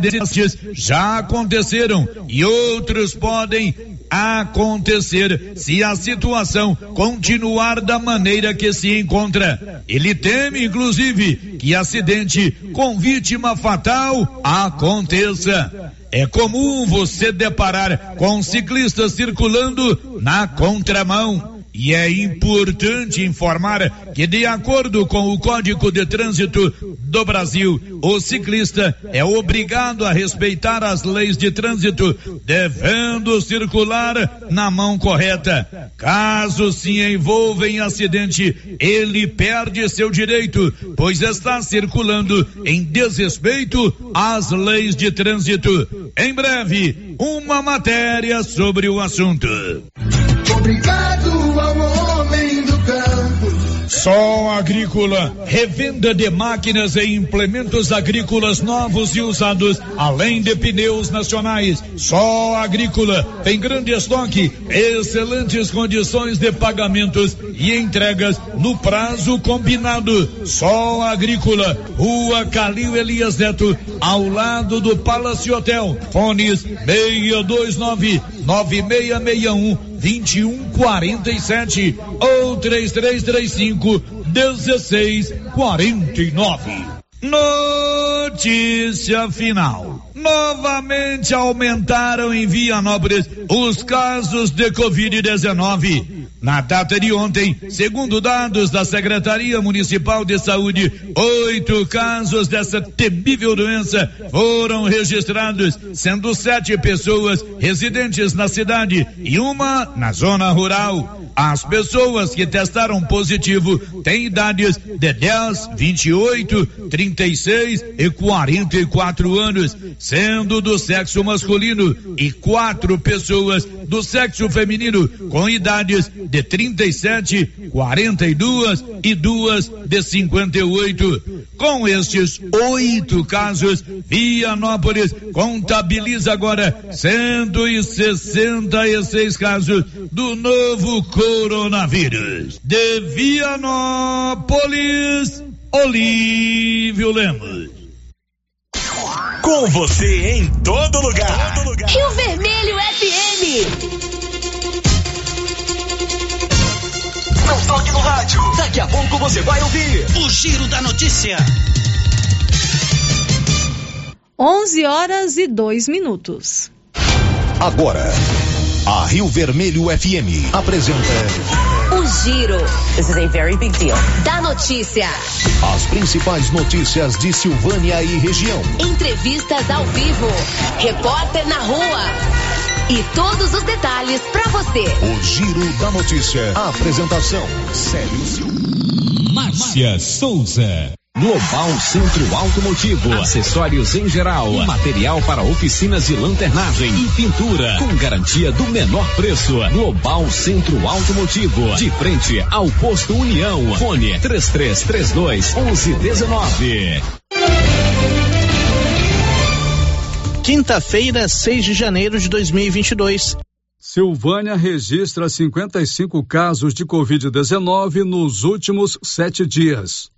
destes já aconteceram e outros podem acontecer se a situação continuar da maneira que se encontra. Ele teme, inclusive, que acidente com vítima fatal aconteça. É comum você deparar com ciclistas circulando na contramão e é importante informar que, de acordo com o Código de Trânsito do Brasil, o ciclista é obrigado a respeitar as leis de trânsito, devendo circular na mão correta. Caso se envolva em acidente, ele perde seu direito, pois está circulando em desrespeito às leis de trânsito. Em breve, uma matéria sobre o assunto. Obrigado Sol Agrícola, revenda de máquinas e implementos agrícolas novos e usados, além de pneus nacionais. Sol Agrícola tem grande estoque, excelentes condições de pagamentos e entregas no prazo combinado. Sol Agrícola, Rua Calil Elias Neto, ao lado do Palace Hotel. Fones 629 9661 2147 ou 3335 1649. Notícia final. Novamente aumentaram em Vianópolis os casos de Covid-19. Na data de ontem, segundo dados da Secretaria Municipal de Saúde, oito casos dessa temível doença foram registrados, sendo sete pessoas residentes na cidade e uma na zona rural. As pessoas que testaram positivo têm idades de 10, 28, 36 e 44 anos, sendo do sexo masculino, e quatro pessoas do sexo feminino com idades de 37, 42 e duas de 58. Com estes oito casos, Vianópolis contabiliza agora 166 casos do novo coronavírus. De Vianópolis, Olívio Lemos. Com você em todo lugar. Todo lugar. Rio Vermelho FM. Não toque no rádio. Daqui a pouco você vai ouvir o Giro da Notícia. 11 horas e 2 minutos. Agora, a Rio Vermelho FM apresenta O Giro. This is a very big deal. Da notícia. as principais notícias de Silvânia e região. Entrevistas ao vivo. Repórter na rua. E todos os detalhes pra você. O Giro da Notícia. A apresentação: Célio Silva. Márcia Souza. Global Centro Automotivo, acessórios em geral, material para oficinas de lanternagem e pintura, com garantia do menor preço. Global Centro Automotivo, de frente ao posto União. Fone 3332 1119. Quinta-feira, 6 de janeiro de 2022. Silvânia registra 55 casos de Covid-19 nos últimos sete dias.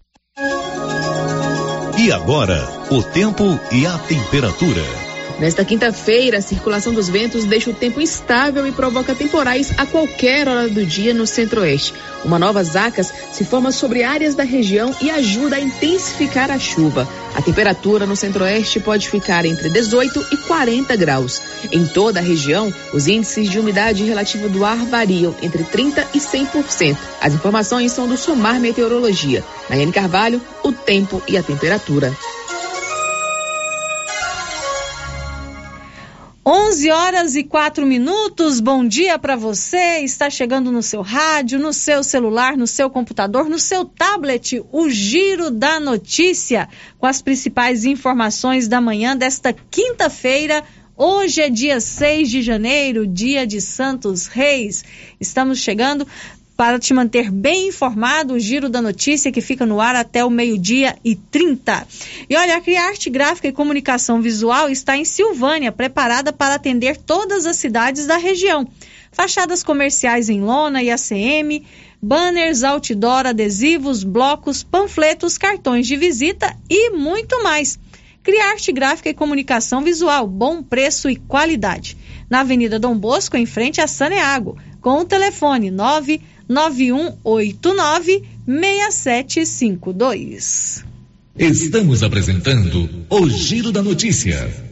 E agora, o tempo e a temperatura. Nesta quinta-feira, a circulação dos ventos deixa o tempo instável e provoca temporais a qualquer hora do dia no centro-oeste. Uma nova zacas se forma sobre áreas da região e ajuda a intensificar a chuva. A temperatura no centro-oeste pode ficar entre 18 e 40 graus. Em toda a região, os índices de umidade relativa do ar variam entre 30 e 100%. As informações são do Somar Meteorologia. Nayane Carvalho, o tempo e a temperatura. 11 horas e 4 minutos. Bom dia para você. Está chegando no seu rádio, no seu celular, no seu computador, no seu tablet, o Giro da Notícia, com as principais informações da manhã desta quinta-feira. Hoje é dia 6 de janeiro, dia de Santos Reis. Estamos chegando para te manter bem informado, o giro da notícia que fica no ar até o meio-dia e 30. E olha, a Criarte Gráfica e Comunicação Visual está em Silvânia, preparada para atender todas as cidades da região. Fachadas comerciais em lona e ACM, banners, outdoor, adesivos, blocos, panfletos, cartões de visita e muito mais. Criarte Gráfica e Comunicação Visual, bom preço e qualidade. Na Avenida Dom Bosco, em frente a Saneago, com o telefone 99189 6752. Estamos apresentando o Giro da Notícia.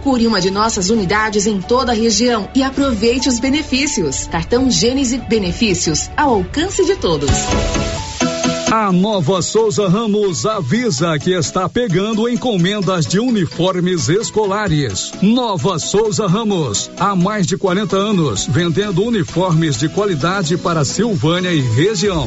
Procure uma de nossas unidades em toda a região e aproveite os benefícios. Cartão Gênese Benefícios ao alcance de todos. A Nova Souza Ramos avisa que está pegando encomendas de uniformes escolares. Nova Souza Ramos, há mais de 40 anos, vendendo uniformes de qualidade para Silvânia e região.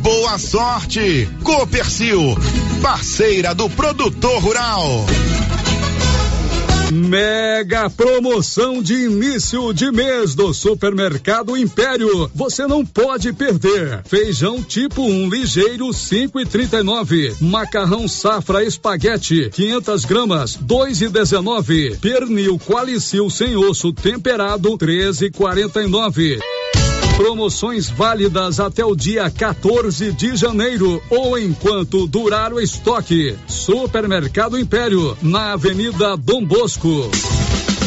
boa sorte. Copercil, parceira do produtor rural. Mega promoção de início de mês do Supermercado Império. Você não pode perder. Feijão tipo 1 um, ligeiro 5,39. Macarrão safra espaguete 500 gramas 2,19. Pernil qualicil sem osso temperado 13,49. Promoções válidas até o dia 14 de janeiro ou enquanto durar o estoque. Supermercado Império, na Avenida Dom Bosco.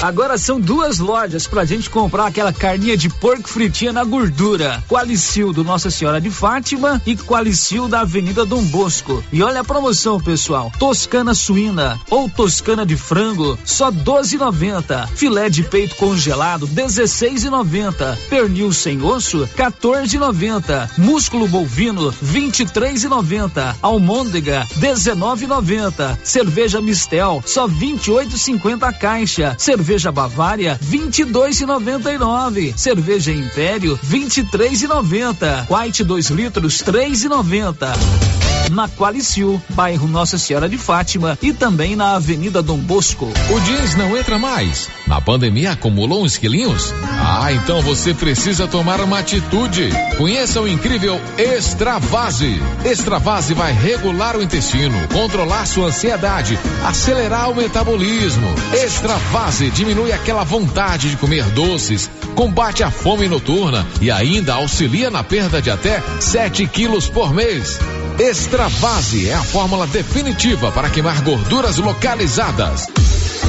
Agora são duas lojas pra gente comprar aquela carninha de porco fritinha na gordura. Qualicil do Nossa Senhora de Fátima e Qualicil da Avenida Dom Bosco. E olha a promoção, pessoal. Toscana suína ou toscana de frango, só 12,90. Filé de peito congelado, 16,90. Pernil sem osso, 14,90. Músculo bovino, 23,90. Almôndega, 19,90. Cerveja Mistel, só 28,50 a caixa. Cerveja Cerveja Bavária, 22,99. Cerveja Império, 23,90. White 2 litros, 3,90 na Qualicil, bairro Nossa Senhora de Fátima e também na Avenida Dom Bosco. O jeans não entra mais. Na pandemia acumulou uns quilinhos? Ah, então você precisa tomar uma atitude. Conheça o incrível Extravase. Extravase vai regular o intestino, controlar sua ansiedade, acelerar o metabolismo. Extravase diminui aquela vontade de comer doces, combate a fome noturna e ainda auxilia na perda de até 7 quilos por mês. Extravase é a fórmula definitiva para queimar gorduras localizadas.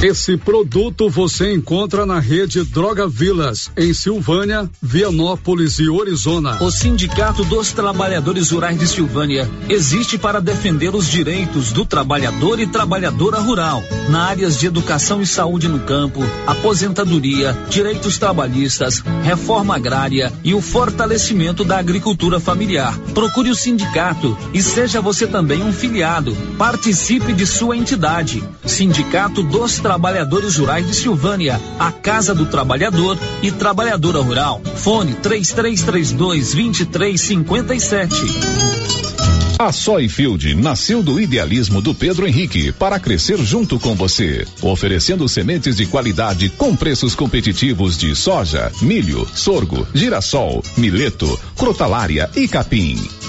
Esse produto você encontra na rede Droga Vilas, em Silvânia, Vianópolis e Orizona. O Sindicato dos Trabalhadores Rurais de Silvânia existe para defender os direitos do trabalhador e trabalhadora rural, na áreas de educação e saúde no campo, aposentadoria, direitos trabalhistas, reforma agrária e o fortalecimento da agricultura familiar. Procure o sindicato e seja você também um filiado. Participe de sua entidade. Sindicato dos Trabalhadores Trabalhadores Rurais de Silvânia, a Casa do Trabalhador e Trabalhadora Rural. Fone 3332 2357. A Soyfield nasceu do idealismo do Pedro Henrique para crescer junto com você, oferecendo sementes de qualidade com preços competitivos de soja, milho, sorgo, girassol, mileto, crotalária e capim.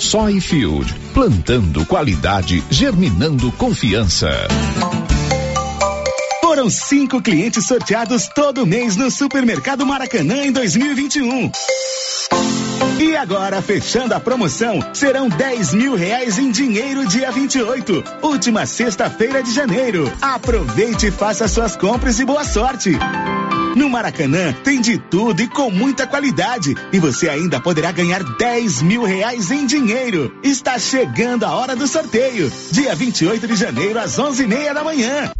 Soyfield, plantando qualidade, germinando confiança. Foram cinco clientes sorteados todo mês no Supermercado Maracanã em 2021. E agora, fechando a promoção, serão 10 mil reais em dinheiro dia 28, última sexta-feira de janeiro. Aproveite e faça suas compras e boa sorte. No Maracanã tem de tudo e com muita qualidade. E você ainda poderá ganhar 10 mil reais em dinheiro. Está chegando a hora do sorteio. Dia 28 de janeiro, às 11 e meia da manhã.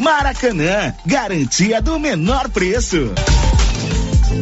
Maracanã, garantia do menor preço.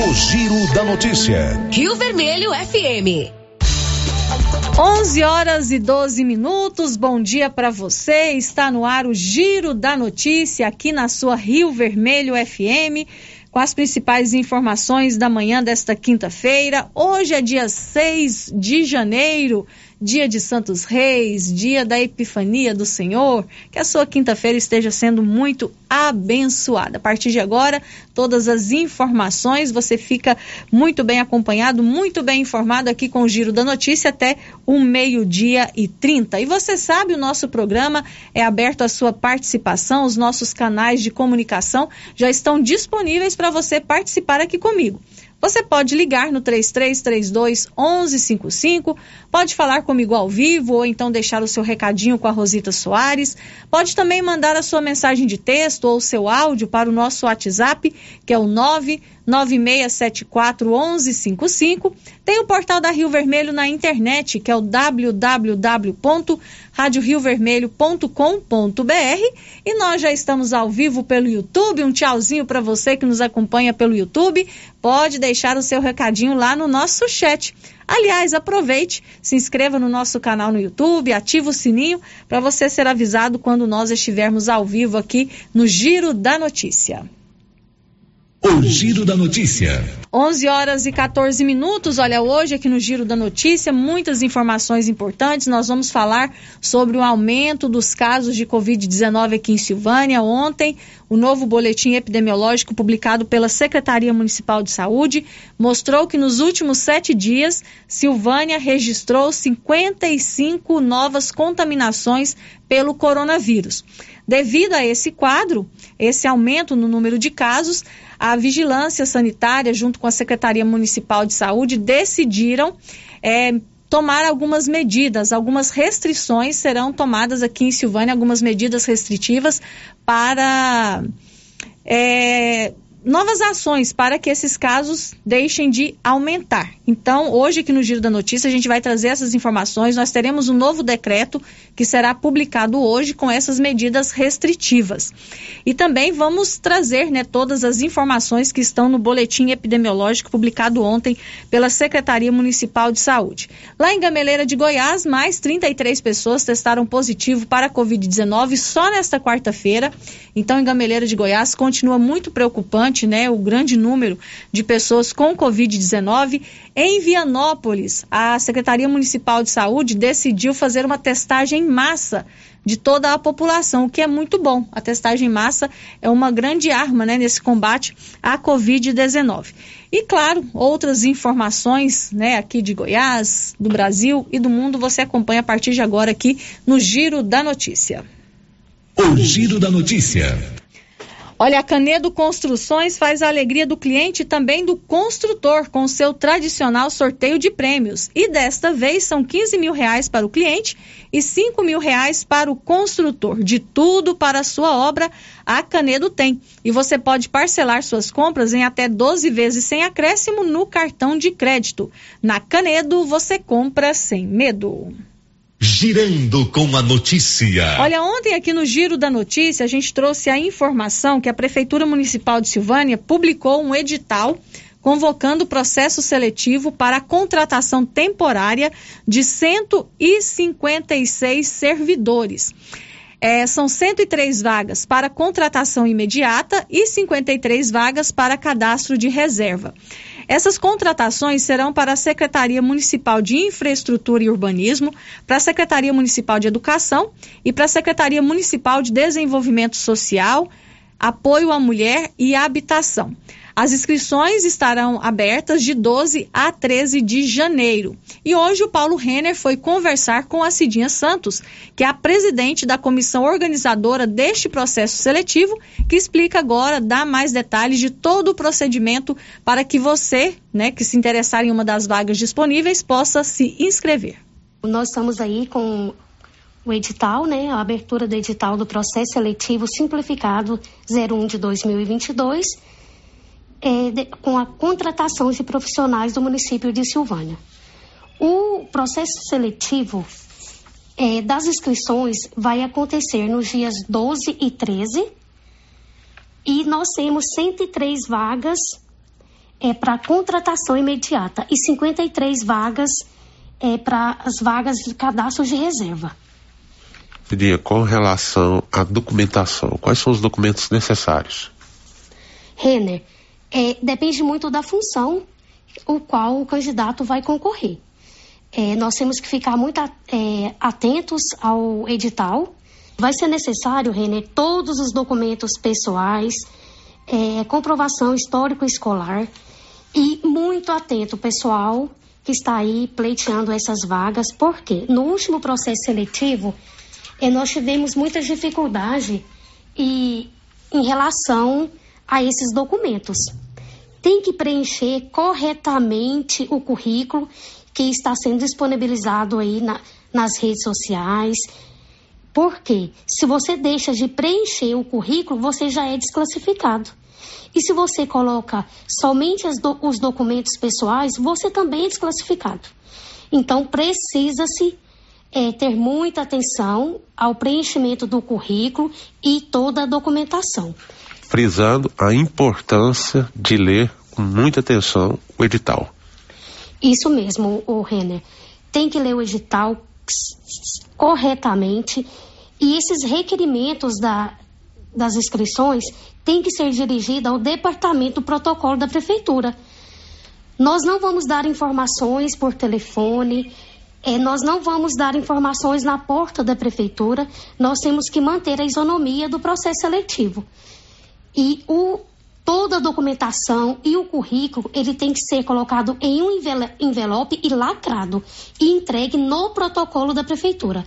O Giro da Notícia. Rio Vermelho FM. 11 horas e 12 minutos. Bom dia para você. Está no ar o Giro da Notícia aqui na sua Rio Vermelho FM. Com as principais informações da manhã desta quinta-feira. Hoje é dia 6 de janeiro dia de Santos Reis, dia da Epifania do Senhor, que a sua quinta-feira esteja sendo muito abençoada. A partir de agora, todas as informações, você fica muito bem acompanhado, muito bem informado aqui com o Giro da Notícia até o meio-dia e 30. E você sabe, o nosso programa é aberto à sua participação, os nossos canais de comunicação já estão disponíveis para você participar aqui comigo. Você pode ligar no 3332 1155, pode falar comigo ao vivo ou então deixar o seu recadinho com a Rosita Soares. Pode também mandar a sua mensagem de texto ou seu áudio para o nosso WhatsApp, que é o 99674 1155. Tem o portal da Rio Vermelho na internet, que é o www.radioriovermelho.com.br e nós já estamos ao vivo pelo YouTube. Um tchauzinho para você que nos acompanha pelo YouTube. Pode deixar o seu recadinho lá no nosso chat. Aliás, aproveite, se inscreva no nosso canal no YouTube, ative o sininho para você ser avisado quando nós estivermos ao vivo aqui no Giro da Notícia. O Giro da Notícia. 11 horas e 14 minutos. Olha, hoje aqui no Giro da Notícia, muitas informações importantes. Nós vamos falar sobre o aumento dos casos de Covid-19 aqui em Silvânia. Ontem, o novo boletim epidemiológico publicado pela Secretaria Municipal de Saúde mostrou que nos últimos sete dias, Silvânia registrou 55 novas contaminações pelo coronavírus. Devido a esse quadro, esse aumento no número de casos, a Vigilância Sanitária, junto com a Secretaria Municipal de Saúde, decidiram é, tomar algumas medidas, algumas restrições serão tomadas aqui em Silvânia, algumas medidas restritivas para. É, novas ações para que esses casos deixem de aumentar. Então, hoje aqui no Giro da Notícia, a gente vai trazer essas informações. Nós teremos um novo decreto que será publicado hoje com essas medidas restritivas. E também vamos trazer né, todas as informações que estão no boletim epidemiológico publicado ontem pela Secretaria Municipal de Saúde. Lá em Gameleira de Goiás, mais 33 pessoas testaram positivo para a Covid-19 só nesta quarta-feira. Então, em Gameleira de Goiás, continua muito preocupante né, o grande número de pessoas com Covid-19. Em Vianópolis, a Secretaria Municipal de Saúde decidiu fazer uma testagem em massa de toda a população, o que é muito bom. A testagem em massa é uma grande arma né, nesse combate à Covid-19. E claro, outras informações né, aqui de Goiás, do Brasil e do mundo você acompanha a partir de agora aqui no Giro da Notícia. O Giro da Notícia. Olha, a Canedo Construções faz a alegria do cliente e também do construtor com seu tradicional sorteio de prêmios. E desta vez são 15 mil reais para o cliente e 5 mil reais para o construtor. De tudo para a sua obra, a Canedo tem. E você pode parcelar suas compras em até 12 vezes sem acréscimo no cartão de crédito. Na Canedo, você compra sem medo. Girando com a notícia. Olha, ontem aqui no Giro da Notícia, a gente trouxe a informação que a Prefeitura Municipal de Silvânia publicou um edital convocando processo seletivo para a contratação temporária de 156 servidores. É, são 103 vagas para contratação imediata e 53 vagas para cadastro de reserva. Essas contratações serão para a Secretaria Municipal de Infraestrutura e Urbanismo, para a Secretaria Municipal de Educação e para a Secretaria Municipal de Desenvolvimento Social, Apoio à Mulher e Habitação. As inscrições estarão abertas de 12 a 13 de janeiro. E hoje o Paulo Renner foi conversar com a Cidinha Santos, que é a presidente da comissão organizadora deste processo seletivo, que explica agora, dá mais detalhes de todo o procedimento para que você, né, que se interessar em uma das vagas disponíveis, possa se inscrever. Nós estamos aí com o edital, né, a abertura do edital do processo seletivo simplificado 01 de 2022 é, de, com a contratação de profissionais do município de Silvânia. O processo seletivo é, das inscrições vai acontecer nos dias 12 e 13 e nós temos 103 vagas é, para contratação imediata e 53 vagas é, para as vagas de cadastro de reserva. Pedia com relação à documentação, quais são os documentos necessários? Renner, é, depende muito da função o qual o candidato vai concorrer. É, nós temos que ficar muito é, atentos ao edital. Vai ser necessário, Renner, todos os documentos pessoais, é, comprovação histórico-escolar e muito atento, pessoal, que está aí pleiteando essas vagas, porque no último processo seletivo é, nós tivemos muita dificuldade e, em relação a esses documentos. Tem que preencher corretamente o currículo que está sendo disponibilizado aí na, nas redes sociais. Porque se você deixa de preencher o currículo, você já é desclassificado. E se você coloca somente do, os documentos pessoais, você também é desclassificado. Então, precisa-se é, ter muita atenção ao preenchimento do currículo e toda a documentação frisando a importância de ler com muita atenção o edital. Isso mesmo, o Renner. Tem que ler o edital corretamente e esses requerimentos da, das inscrições têm que ser dirigidos ao departamento do protocolo da prefeitura. Nós não vamos dar informações por telefone, é, nós não vamos dar informações na porta da prefeitura, nós temos que manter a isonomia do processo seletivo. E o, toda a documentação e o currículo, ele tem que ser colocado em um envelope e lacrado e entregue no protocolo da prefeitura.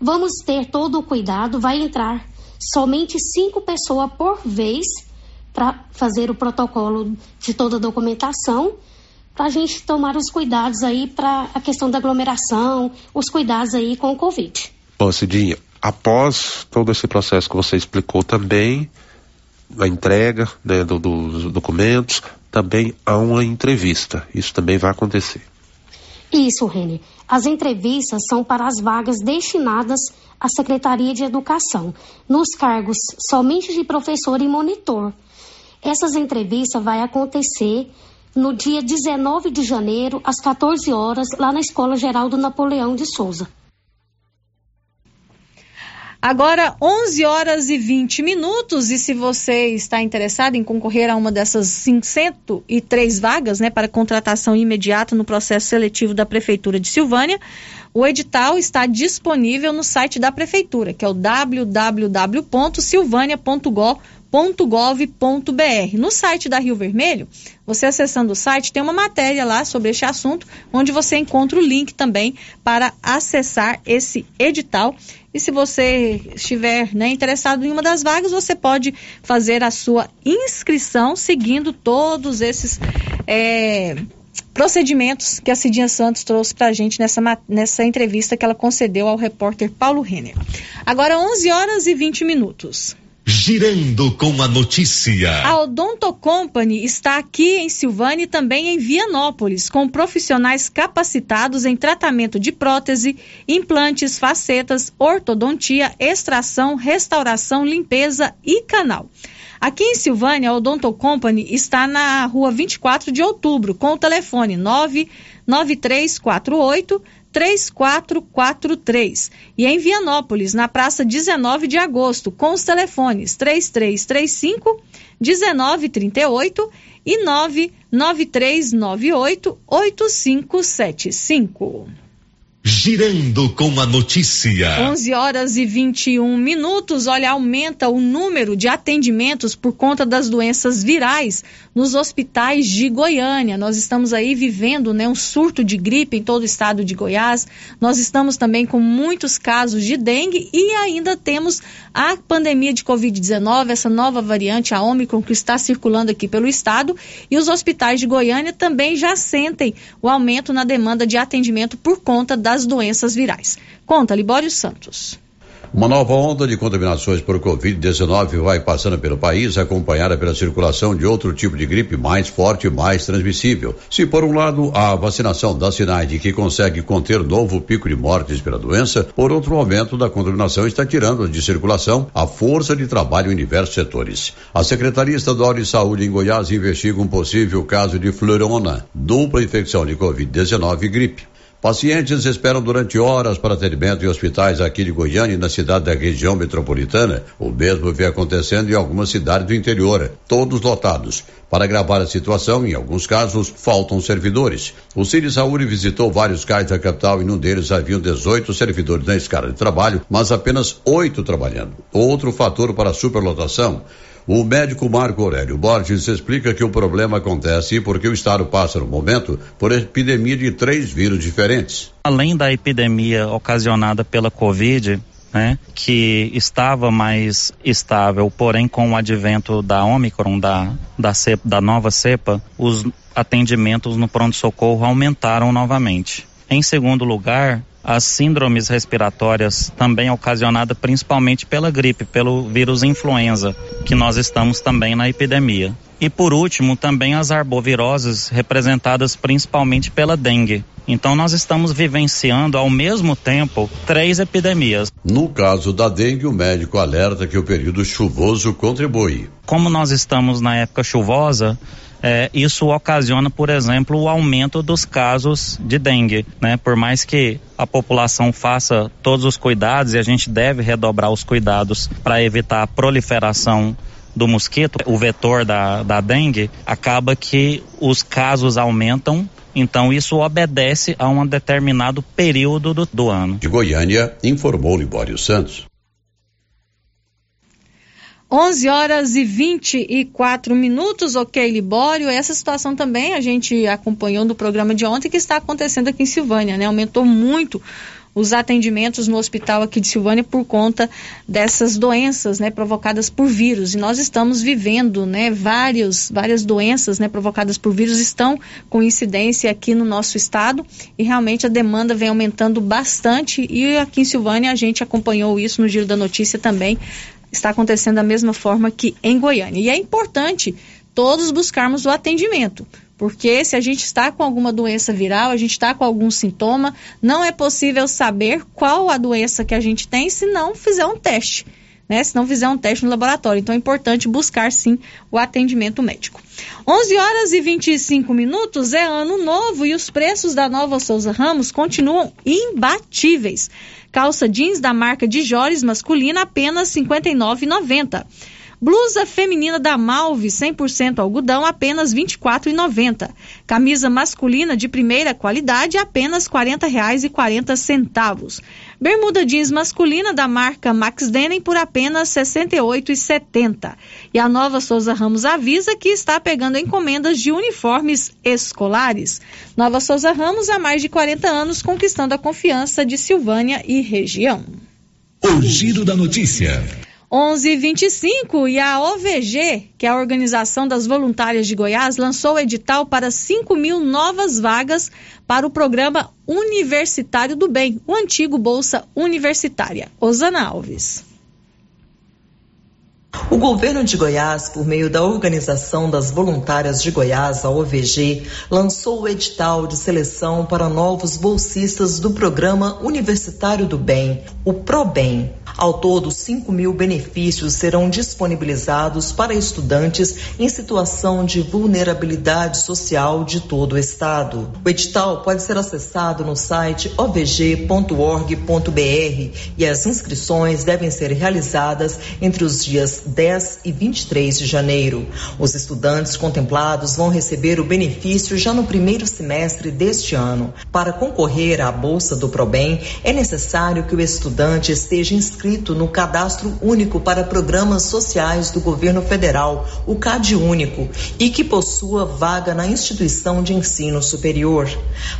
Vamos ter todo o cuidado, vai entrar somente cinco pessoas por vez para fazer o protocolo de toda a documentação, para a gente tomar os cuidados aí para a questão da aglomeração, os cuidados aí com o Covid. Bom, Cidinha, após todo esse processo que você explicou também, a entrega né, do, dos documentos, também há uma entrevista. Isso também vai acontecer. Isso, Renner. As entrevistas são para as vagas destinadas à Secretaria de Educação, nos cargos somente de professor e monitor. Essas entrevistas vai acontecer no dia 19 de janeiro, às 14 horas, lá na Escola Geral do Napoleão de Souza. Agora, 11 horas e 20 minutos, e se você está interessado em concorrer a uma dessas 503 vagas, né, para contratação imediata no processo seletivo da Prefeitura de Silvânia, o edital está disponível no site da Prefeitura, que é o www.silvania.gov.br. No site da Rio Vermelho, você acessando o site, tem uma matéria lá sobre este assunto, onde você encontra o link também para acessar esse edital e se você estiver né, interessado em uma das vagas, você pode fazer a sua inscrição seguindo todos esses é, procedimentos que a Cidinha Santos trouxe para a gente nessa, nessa entrevista que ela concedeu ao repórter Paulo Renner. Agora, 11 horas e 20 minutos. Girando com a notícia. A Odonto Company está aqui em Silvânia e também em Vianópolis, com profissionais capacitados em tratamento de prótese, implantes, facetas, ortodontia, extração, restauração, limpeza e canal. Aqui em Silvânia, a Odonto Company está na rua 24 de outubro, com o telefone 99348 3443. E em Vianópolis, na praça 19 de agosto, com os telefones 3335 1938 e 99398 8575. Girando com a notícia. 11 horas e 21 minutos. Olha, aumenta o número de atendimentos por conta das doenças virais nos hospitais de Goiânia. Nós estamos aí vivendo né, um surto de gripe em todo o estado de Goiás. Nós estamos também com muitos casos de dengue e ainda temos a pandemia de Covid-19, essa nova variante, a Omicron, que está circulando aqui pelo estado. E os hospitais de Goiânia também já sentem o aumento na demanda de atendimento por conta da das doenças virais. Conta, Libório Santos. Uma nova onda de contaminações por Covid-19 vai passando pelo país, acompanhada pela circulação de outro tipo de gripe mais forte e mais transmissível. Se, por um lado, a vacinação dá sinais de que consegue conter novo pico de mortes pela doença, por outro, o aumento da contaminação está tirando de circulação a força de trabalho em diversos setores. A Secretaria Estadual de Saúde em Goiás investiga um possível caso de florona, dupla infecção de Covid-19 e gripe. Pacientes esperam durante horas para atendimento em hospitais aqui de Goiânia e na cidade da região metropolitana. O mesmo vem acontecendo em algumas cidades do interior, todos lotados. Para gravar a situação, em alguns casos, faltam servidores. O Cine Saúde visitou vários cais da capital e num deles haviam 18 servidores na escala de trabalho, mas apenas oito trabalhando. Outro fator para a superlotação o médico Marco Aurélio Borges explica que o problema acontece porque o Estado passa no momento por epidemia de três vírus diferentes. Além da epidemia ocasionada pela Covid, né, que estava mais estável, porém com o advento da Omicron, da, da, cepa, da nova cepa, os atendimentos no pronto-socorro aumentaram novamente. Em segundo lugar, as síndromes respiratórias, também ocasionada principalmente pela gripe, pelo vírus influenza, que nós estamos também na epidemia. E por último, também as arboviroses, representadas principalmente pela dengue. Então nós estamos vivenciando ao mesmo tempo três epidemias. No caso da dengue, o médico alerta que o período chuvoso contribui. Como nós estamos na época chuvosa, é, isso ocasiona, por exemplo, o aumento dos casos de dengue, né? Por mais que a população faça todos os cuidados e a gente deve redobrar os cuidados para evitar a proliferação do mosquito, o vetor da, da dengue, acaba que os casos aumentam então isso obedece a um determinado período do, do ano. De Goiânia, informou Libório Santos. 11 horas e 24 minutos, ok, Libório. Essa situação também a gente acompanhou no programa de ontem que está acontecendo aqui em Silvânia, né? Aumentou muito os atendimentos no hospital aqui de Silvânia por conta dessas doenças, né, provocadas por vírus. E nós estamos vivendo, né, vários, várias doenças, né, provocadas por vírus estão com incidência aqui no nosso estado e realmente a demanda vem aumentando bastante e aqui em Silvânia a gente acompanhou isso no Giro da Notícia também está acontecendo da mesma forma que em Goiânia. E é importante todos buscarmos o atendimento. Porque se a gente está com alguma doença viral, a gente está com algum sintoma, não é possível saber qual a doença que a gente tem se não fizer um teste né? Se não fizer um teste no laboratório. Então é importante buscar sim o atendimento médico. 11 horas e 25 minutos é ano novo e os preços da Nova Souza Ramos continuam imbatíveis. Calça jeans da marca de Jores masculina apenas R$ 59,90. Blusa feminina da Malve 100% algodão apenas R$ 24,90. Camisa masculina de primeira qualidade apenas R$ 40,40. Bermuda jeans masculina da marca Max Denim por apenas R$ 68,70. E a Nova Souza Ramos avisa que está pegando encomendas de uniformes escolares. Nova Souza Ramos há mais de 40 anos conquistando a confiança de Silvânia e região. O giro da notícia. 11:25 e a OVG, que é a Organização das Voluntárias de Goiás, lançou o edital para 5 mil novas vagas para o programa Universitário do Bem, o antigo Bolsa Universitária. Osana Alves. O governo de Goiás, por meio da Organização das Voluntárias de Goiás, a OVG, lançou o edital de seleção para novos bolsistas do Programa Universitário do Bem, o ProBem. Ao todo, 5 mil benefícios serão disponibilizados para estudantes em situação de vulnerabilidade social de todo o estado. O edital pode ser acessado no site ovg.org.br e as inscrições devem ser realizadas entre os dias 10 e 23 de janeiro. Os estudantes contemplados vão receber o benefício já no primeiro semestre deste ano. Para concorrer à bolsa do Probem, é necessário que o estudante esteja inscrito no Cadastro Único para Programas Sociais do Governo Federal, o CAD Único, e que possua vaga na instituição de ensino superior.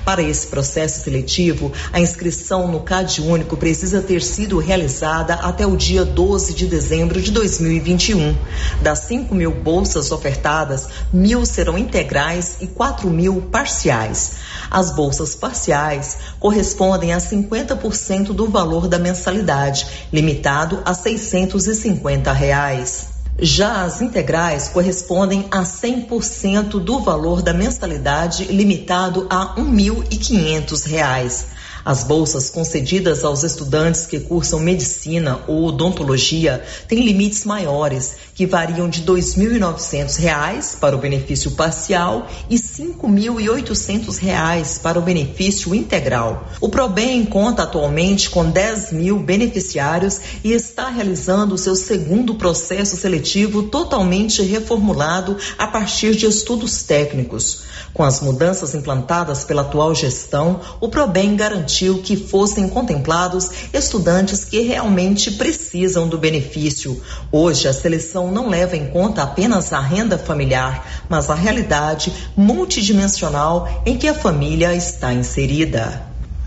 Para esse processo seletivo, a inscrição no CAD Único precisa ter sido realizada até o dia 12 de dezembro de 2020 2021. Das 5 mil bolsas ofertadas, mil serão integrais e 4 mil parciais. As bolsas parciais correspondem a 50% do valor da mensalidade, limitado a 650 reais. Já as integrais correspondem a 100% do valor da mensalidade, limitado a R$ 1.500. As bolsas concedidas aos estudantes que cursam medicina ou odontologia têm limites maiores, que variam de R$ 2.900 para o benefício parcial e R$ 5.800 para o benefício integral. O ProBem conta atualmente com 10 mil beneficiários e está realizando seu segundo processo seletivo totalmente reformulado a partir de estudos técnicos. Com as mudanças implantadas pela atual gestão, o ProBem garantiu que fossem contemplados estudantes que realmente precisam do benefício. Hoje, a seleção não leva em conta apenas a renda familiar, mas a realidade multidimensional em que a família está inserida.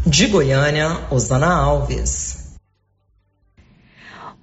De Goiânia, Osana Alves.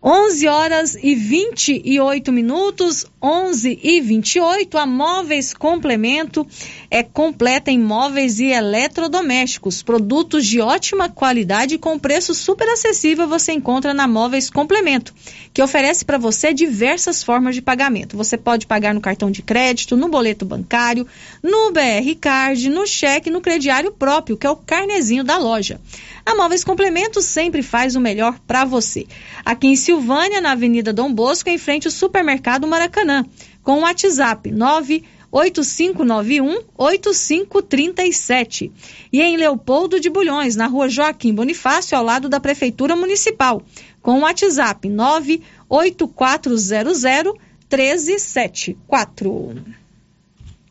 11 horas e 28 minutos, 11 e 28. A Móveis Complemento é completa em móveis e eletrodomésticos. Produtos de ótima qualidade com preço super acessível você encontra na Móveis Complemento, que oferece para você diversas formas de pagamento. Você pode pagar no cartão de crédito, no boleto bancário, no BR Card, no cheque, no crediário próprio, que é o carnezinho da loja. A Móveis Complementos sempre faz o melhor para você. Aqui em Silvânia, na Avenida Dom Bosco, em frente ao Supermercado Maracanã, com o WhatsApp 98591 8537. E em Leopoldo de Bulhões, na rua Joaquim Bonifácio, ao lado da Prefeitura Municipal, com o WhatsApp 98400 1374.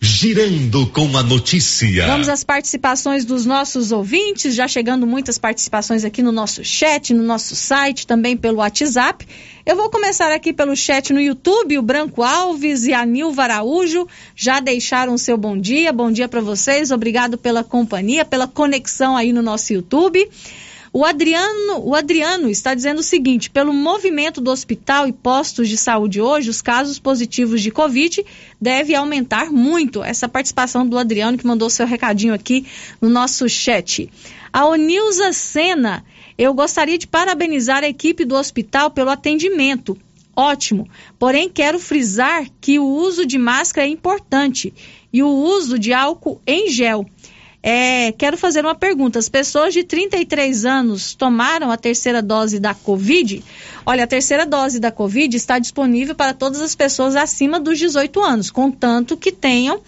Girando com a notícia. Vamos às participações dos nossos ouvintes, já chegando muitas participações aqui no nosso chat, no nosso site, também pelo WhatsApp. Eu vou começar aqui pelo chat no YouTube. O Branco Alves e a Nilva Araújo já deixaram seu bom dia. Bom dia para vocês. Obrigado pela companhia, pela conexão aí no nosso YouTube. O Adriano, o Adriano está dizendo o seguinte: pelo movimento do hospital e postos de saúde hoje, os casos positivos de Covid devem aumentar muito. Essa participação do Adriano que mandou seu recadinho aqui no nosso chat. A Onilza Sena, eu gostaria de parabenizar a equipe do hospital pelo atendimento ótimo. Porém, quero frisar que o uso de máscara é importante e o uso de álcool em gel. É, quero fazer uma pergunta. As pessoas de 33 anos tomaram a terceira dose da Covid? Olha, a terceira dose da Covid está disponível para todas as pessoas acima dos 18 anos, contanto que tenham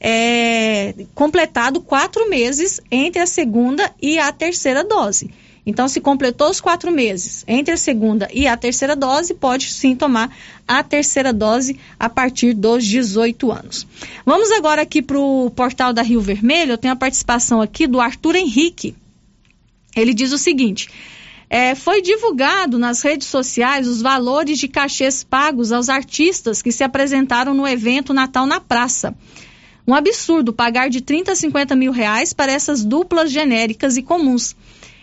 é, completado quatro meses entre a segunda e a terceira dose. Então, se completou os quatro meses entre a segunda e a terceira dose, pode sim tomar a terceira dose a partir dos 18 anos. Vamos agora aqui para o portal da Rio Vermelho. Eu tenho a participação aqui do Arthur Henrique. Ele diz o seguinte. É, foi divulgado nas redes sociais os valores de cachês pagos aos artistas que se apresentaram no evento Natal na Praça. Um absurdo pagar de 30 a 50 mil reais para essas duplas genéricas e comuns.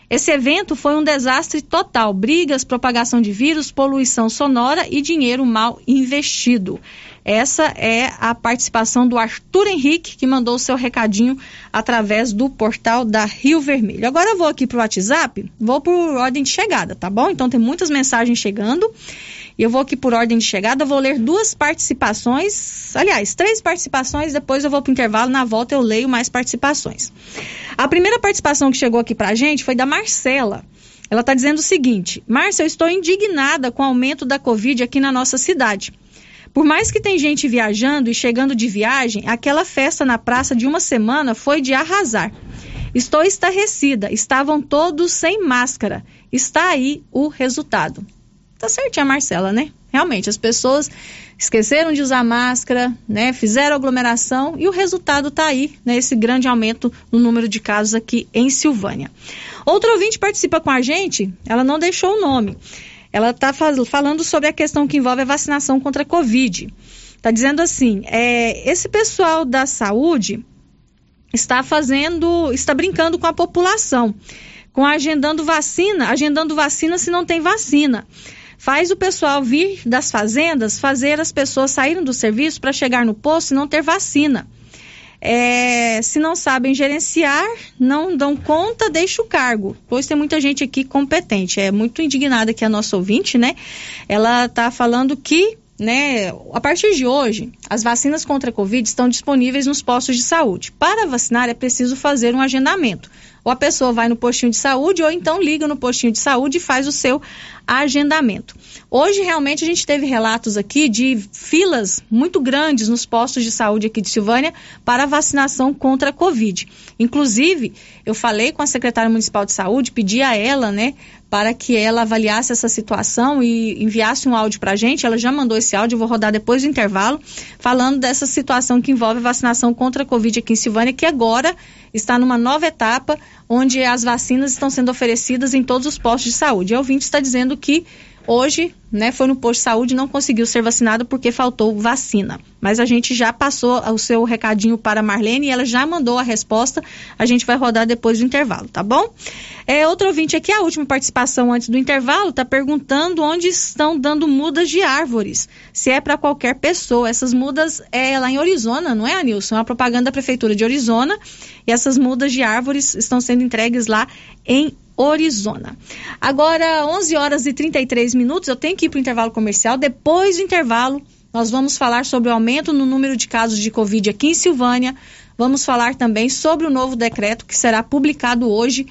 Esse evento foi um desastre total: brigas, propagação de vírus, poluição sonora e dinheiro mal investido. Essa é a participação do Arthur Henrique, que mandou o seu recadinho através do portal da Rio Vermelho. Agora eu vou aqui para o WhatsApp, vou por ordem de chegada, tá bom? Então tem muitas mensagens chegando. Eu vou aqui por ordem de chegada, vou ler duas participações, aliás, três participações, depois eu vou para o intervalo, na volta eu leio mais participações. A primeira participação que chegou aqui para a gente foi da Marcela. Ela está dizendo o seguinte: Márcia, eu estou indignada com o aumento da Covid aqui na nossa cidade. Por mais que tem gente viajando e chegando de viagem, aquela festa na praça de uma semana foi de arrasar. Estou estarrecida, estavam todos sem máscara. Está aí o resultado. Tá certinha a Marcela, né? Realmente, as pessoas esqueceram de usar máscara, né? Fizeram aglomeração e o resultado tá aí, né? Esse grande aumento no número de casos aqui em Silvânia. Outro ouvinte participa com a gente, ela não deixou o nome. Ela está falando sobre a questão que envolve a vacinação contra a Covid. Está dizendo assim: é, esse pessoal da saúde está fazendo, está brincando com a população, com agendando vacina, agendando vacina se não tem vacina faz o pessoal vir das fazendas fazer as pessoas saírem do serviço para chegar no posto e não ter vacina. É, se não sabem gerenciar, não dão conta, deixa o cargo. Pois tem muita gente aqui competente. É muito indignada que a nossa ouvinte, né? Ela está falando que, né, a partir de hoje, as vacinas contra a Covid estão disponíveis nos postos de saúde. Para vacinar é preciso fazer um agendamento. Ou a pessoa vai no postinho de saúde, ou então liga no postinho de saúde e faz o seu agendamento. Hoje, realmente, a gente teve relatos aqui de filas muito grandes nos postos de saúde aqui de Silvânia para vacinação contra a Covid. Inclusive, eu falei com a secretária municipal de saúde, pedi a ela, né, para que ela avaliasse essa situação e enviasse um áudio para a gente. Ela já mandou esse áudio, eu vou rodar depois do intervalo, falando dessa situação que envolve a vacinação contra a Covid aqui em Silvânia, que agora está numa nova etapa, onde as vacinas estão sendo oferecidas em todos os postos de saúde. E o ouvinte está dizendo que hoje, né, foi no posto de saúde e não conseguiu ser vacinado porque faltou vacina. Mas a gente já passou o seu recadinho para a Marlene e ela já mandou a resposta. A gente vai rodar depois do intervalo, tá bom? É, outro ouvinte aqui, a última participação antes do intervalo, está perguntando onde estão dando mudas de árvores. Se é para qualquer pessoa. Essas mudas é lá em Orizona, não é, Anilson? É uma propaganda da Prefeitura de Orizona. E essas mudas de árvores estão sendo entregues lá em Orizona. Agora, 11 horas e 33 minutos, eu tenho que ir para o intervalo comercial. Depois do intervalo, nós vamos falar sobre o aumento no número de casos de Covid aqui em Silvânia. Vamos falar também sobre o novo decreto que será publicado hoje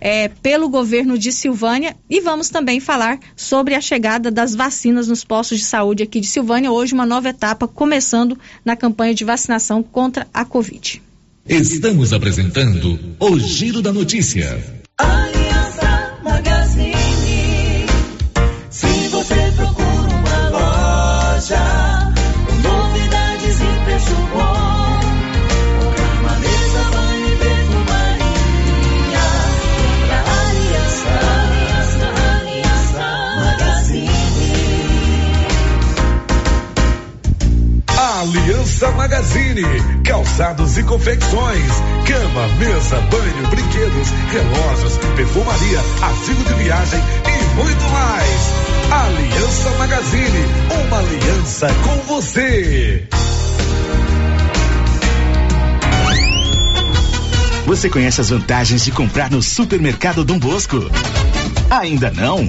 é, pelo governo de Silvânia e vamos também falar sobre a chegada das vacinas nos postos de saúde aqui de Silvânia. Hoje, uma nova etapa começando na campanha de vacinação contra a Covid. Estamos apresentando o Giro da Notícia. Aliança Calçados e confecções, cama, mesa, banho, brinquedos, relógios, perfumaria, artigo de viagem e muito mais. Aliança Magazine, uma aliança com você. Você conhece as vantagens de comprar no supermercado Dom Bosco? Ainda não?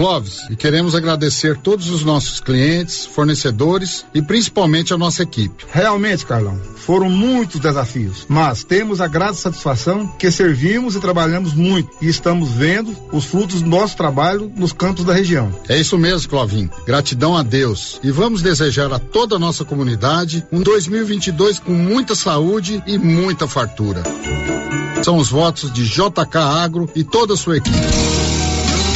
Clóvis, e queremos agradecer todos os nossos clientes, fornecedores e principalmente a nossa equipe. Realmente, Carlão, foram muitos desafios, mas temos a grata satisfação que servimos e trabalhamos muito e estamos vendo os frutos do nosso trabalho nos campos da região. É isso mesmo, Clovin. Gratidão a Deus. E vamos desejar a toda a nossa comunidade um 2022 com muita saúde e muita fartura. São os votos de JK Agro e toda a sua equipe.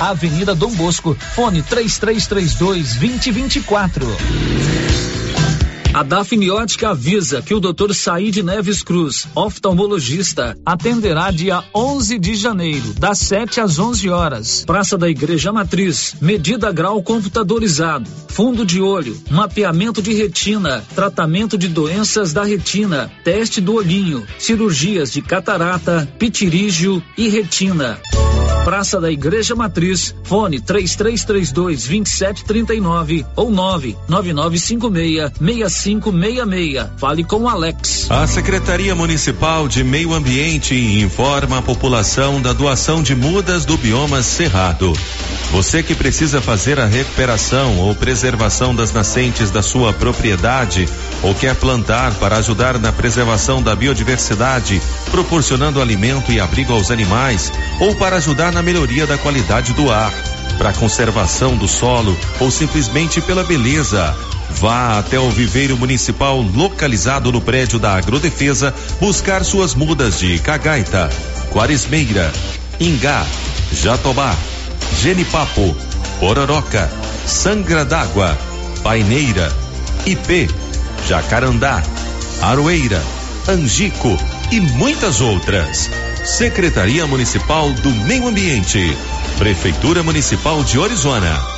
Avenida Dom Bosco, fone 3332 2024. A Dafniótica avisa que o Dr. Said Neves Cruz, oftalmologista, atenderá dia 11 de janeiro, das 7 às 11 horas. Praça da Igreja Matriz, medida grau computadorizado, fundo de olho, mapeamento de retina, tratamento de doenças da retina, teste do olhinho, cirurgias de catarata, pitirígio e retina. Praça da Igreja Matriz, fone 3332 2739 ou 99956 6566. Fale com Alex. A Secretaria Municipal de Meio Ambiente informa a população da doação de mudas do bioma Cerrado. Você que precisa fazer a recuperação ou preservação das nascentes da sua propriedade ou quer plantar para ajudar na preservação da biodiversidade, proporcionando alimento e abrigo aos animais, ou para ajudar na melhoria da qualidade do ar, para conservação do solo ou simplesmente pela beleza. Vá até o viveiro municipal localizado no prédio da Agrodefesa buscar suas mudas de cagaita, quaresmeira, ingá, jatobá, genipapo, pororoca, sangra d'água, paineira, ipê, jacarandá, aroeira, angico e muitas outras. Secretaria Municipal do Meio Ambiente. Prefeitura Municipal de Orizona.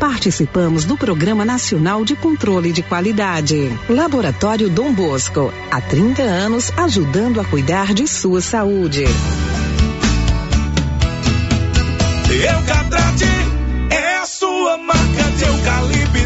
Participamos do Programa Nacional de Controle de Qualidade. Laboratório Dom Bosco. Há 30 anos ajudando a cuidar de sua saúde. Eucatrate é a sua marca de eucalipto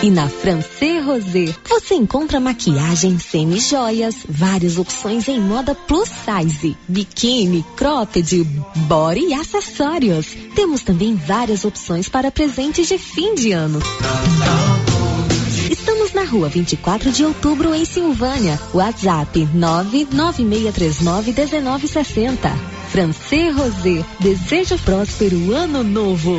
E na Francê Rosé, você encontra maquiagem semi-joias, várias opções em moda plus size, biquíni, cropped, body e acessórios. Temos também várias opções para presentes de fim de ano. Estamos na rua 24 de outubro, em Silvânia. WhatsApp 996391960. Francê Rosé, desejo próspero ano novo.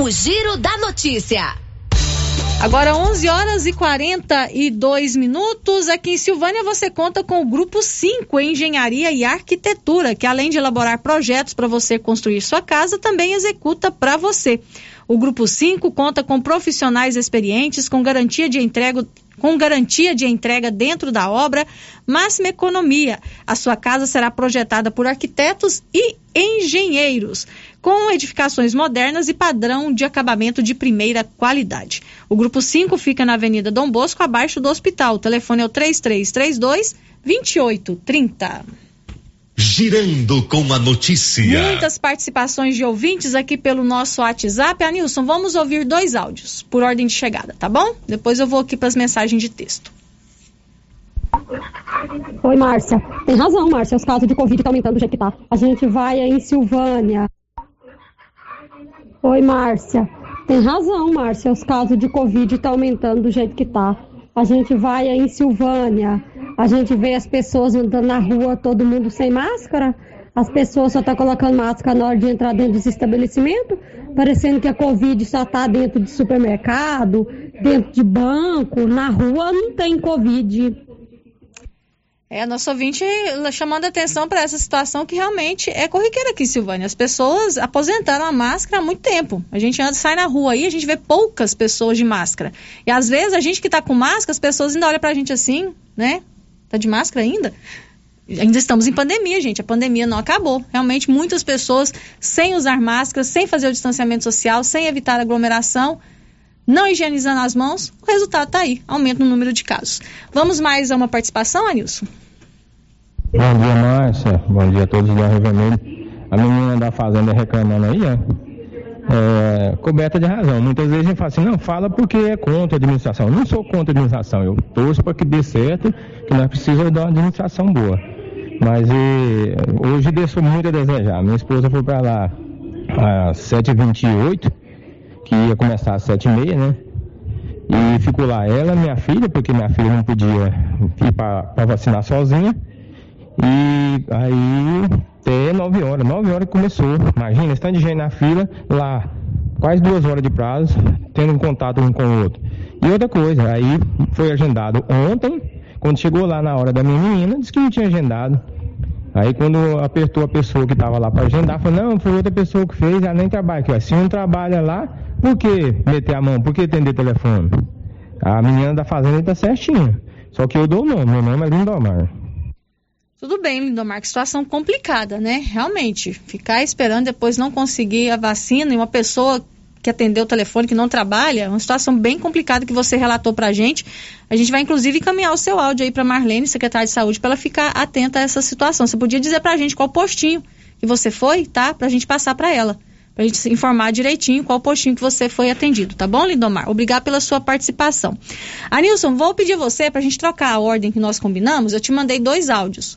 O Giro da Notícia. Agora 11 horas e 42 minutos. Aqui em Silvânia você conta com o Grupo 5 Engenharia e Arquitetura, que além de elaborar projetos para você construir sua casa, também executa para você. O Grupo 5 conta com profissionais experientes com garantia de entrega com garantia de entrega dentro da obra, máxima economia. A sua casa será projetada por arquitetos e engenheiros, com edificações modernas e padrão de acabamento de primeira qualidade. O grupo 5 fica na Avenida Dom Bosco, abaixo do hospital. O telefone é o 3332 2830. Girando com a notícia. Muitas participações de ouvintes aqui pelo nosso WhatsApp. Anilson, vamos ouvir dois áudios por ordem de chegada, tá bom? Depois eu vou aqui para as mensagens de texto. Oi, Márcia. Tem razão, Márcia. Os casos de Covid estão aumentando do jeito que tá. A gente vai em Silvânia. Oi, Márcia. Tem razão, Márcia. Os casos de Covid estão aumentando do jeito que tá. A gente vai em Silvânia. A gente vê as pessoas andando na rua, todo mundo sem máscara. As pessoas só estão colocando máscara na hora de entrar dentro dos estabelecimentos, parecendo que a Covid só está dentro de supermercado, dentro de banco. Na rua não tem Covid. É, nosso ouvinte chamando atenção para essa situação que realmente é corriqueira aqui, Silvânia. As pessoas aposentaram a máscara há muito tempo. A gente anda, sai na rua aí, a gente vê poucas pessoas de máscara. E às vezes a gente que está com máscara, as pessoas ainda olham para a gente assim, né? Tá de máscara ainda? Ainda estamos em pandemia, gente. A pandemia não acabou. Realmente, muitas pessoas sem usar máscara, sem fazer o distanciamento social, sem evitar aglomeração, não higienizando as mãos, o resultado está aí, aumento no número de casos. Vamos mais a uma participação, Anilson? Bom dia, Márcia. Bom dia a todos do Rio Vermelho. A menina da fazenda reclamando aí. É, coberta de razão. Muitas vezes a gente fala assim, não, fala porque é contra a administração. Eu não sou contra a administração, eu torço para que dê certo, que nós precisamos de uma administração boa. Mas e, hoje deixou muito a desejar. Minha esposa foi para lá às 7h28 que ia começar às sete e meia, né? E ficou lá ela, minha filha, porque minha filha não podia ir para vacinar sozinha. E aí até nove horas, nove horas começou. Imagina, estando de gente na fila, lá, quase duas horas de prazo, tendo um contato um com o outro. E outra coisa, aí foi agendado ontem, quando chegou lá na hora da minha menina, disse que não tinha agendado. Aí quando apertou a pessoa que estava lá para agendar, falou, não, foi outra pessoa que fez, ela nem trabalha aqui. Se não trabalha lá, por que meter a mão? Por que atender telefone? A menina da fazenda está certinha. Só que eu dou o nome, meu nome é Lindomar. Tudo bem, Lindomar, que situação complicada, né? Realmente, ficar esperando depois não conseguir a vacina e uma pessoa que atendeu o telefone, que não trabalha, é uma situação bem complicada que você relatou para a gente. A gente vai, inclusive, encaminhar o seu áudio aí para Marlene, secretária de saúde, para ela ficar atenta a essa situação. Você podia dizer para a gente qual postinho que você foi, tá? Para a gente passar para ela. Para a gente informar direitinho qual postinho que você foi atendido, tá bom, Lindomar? Obrigado pela sua participação. Anilson, vou pedir você para a gente trocar a ordem que nós combinamos. Eu te mandei dois áudios.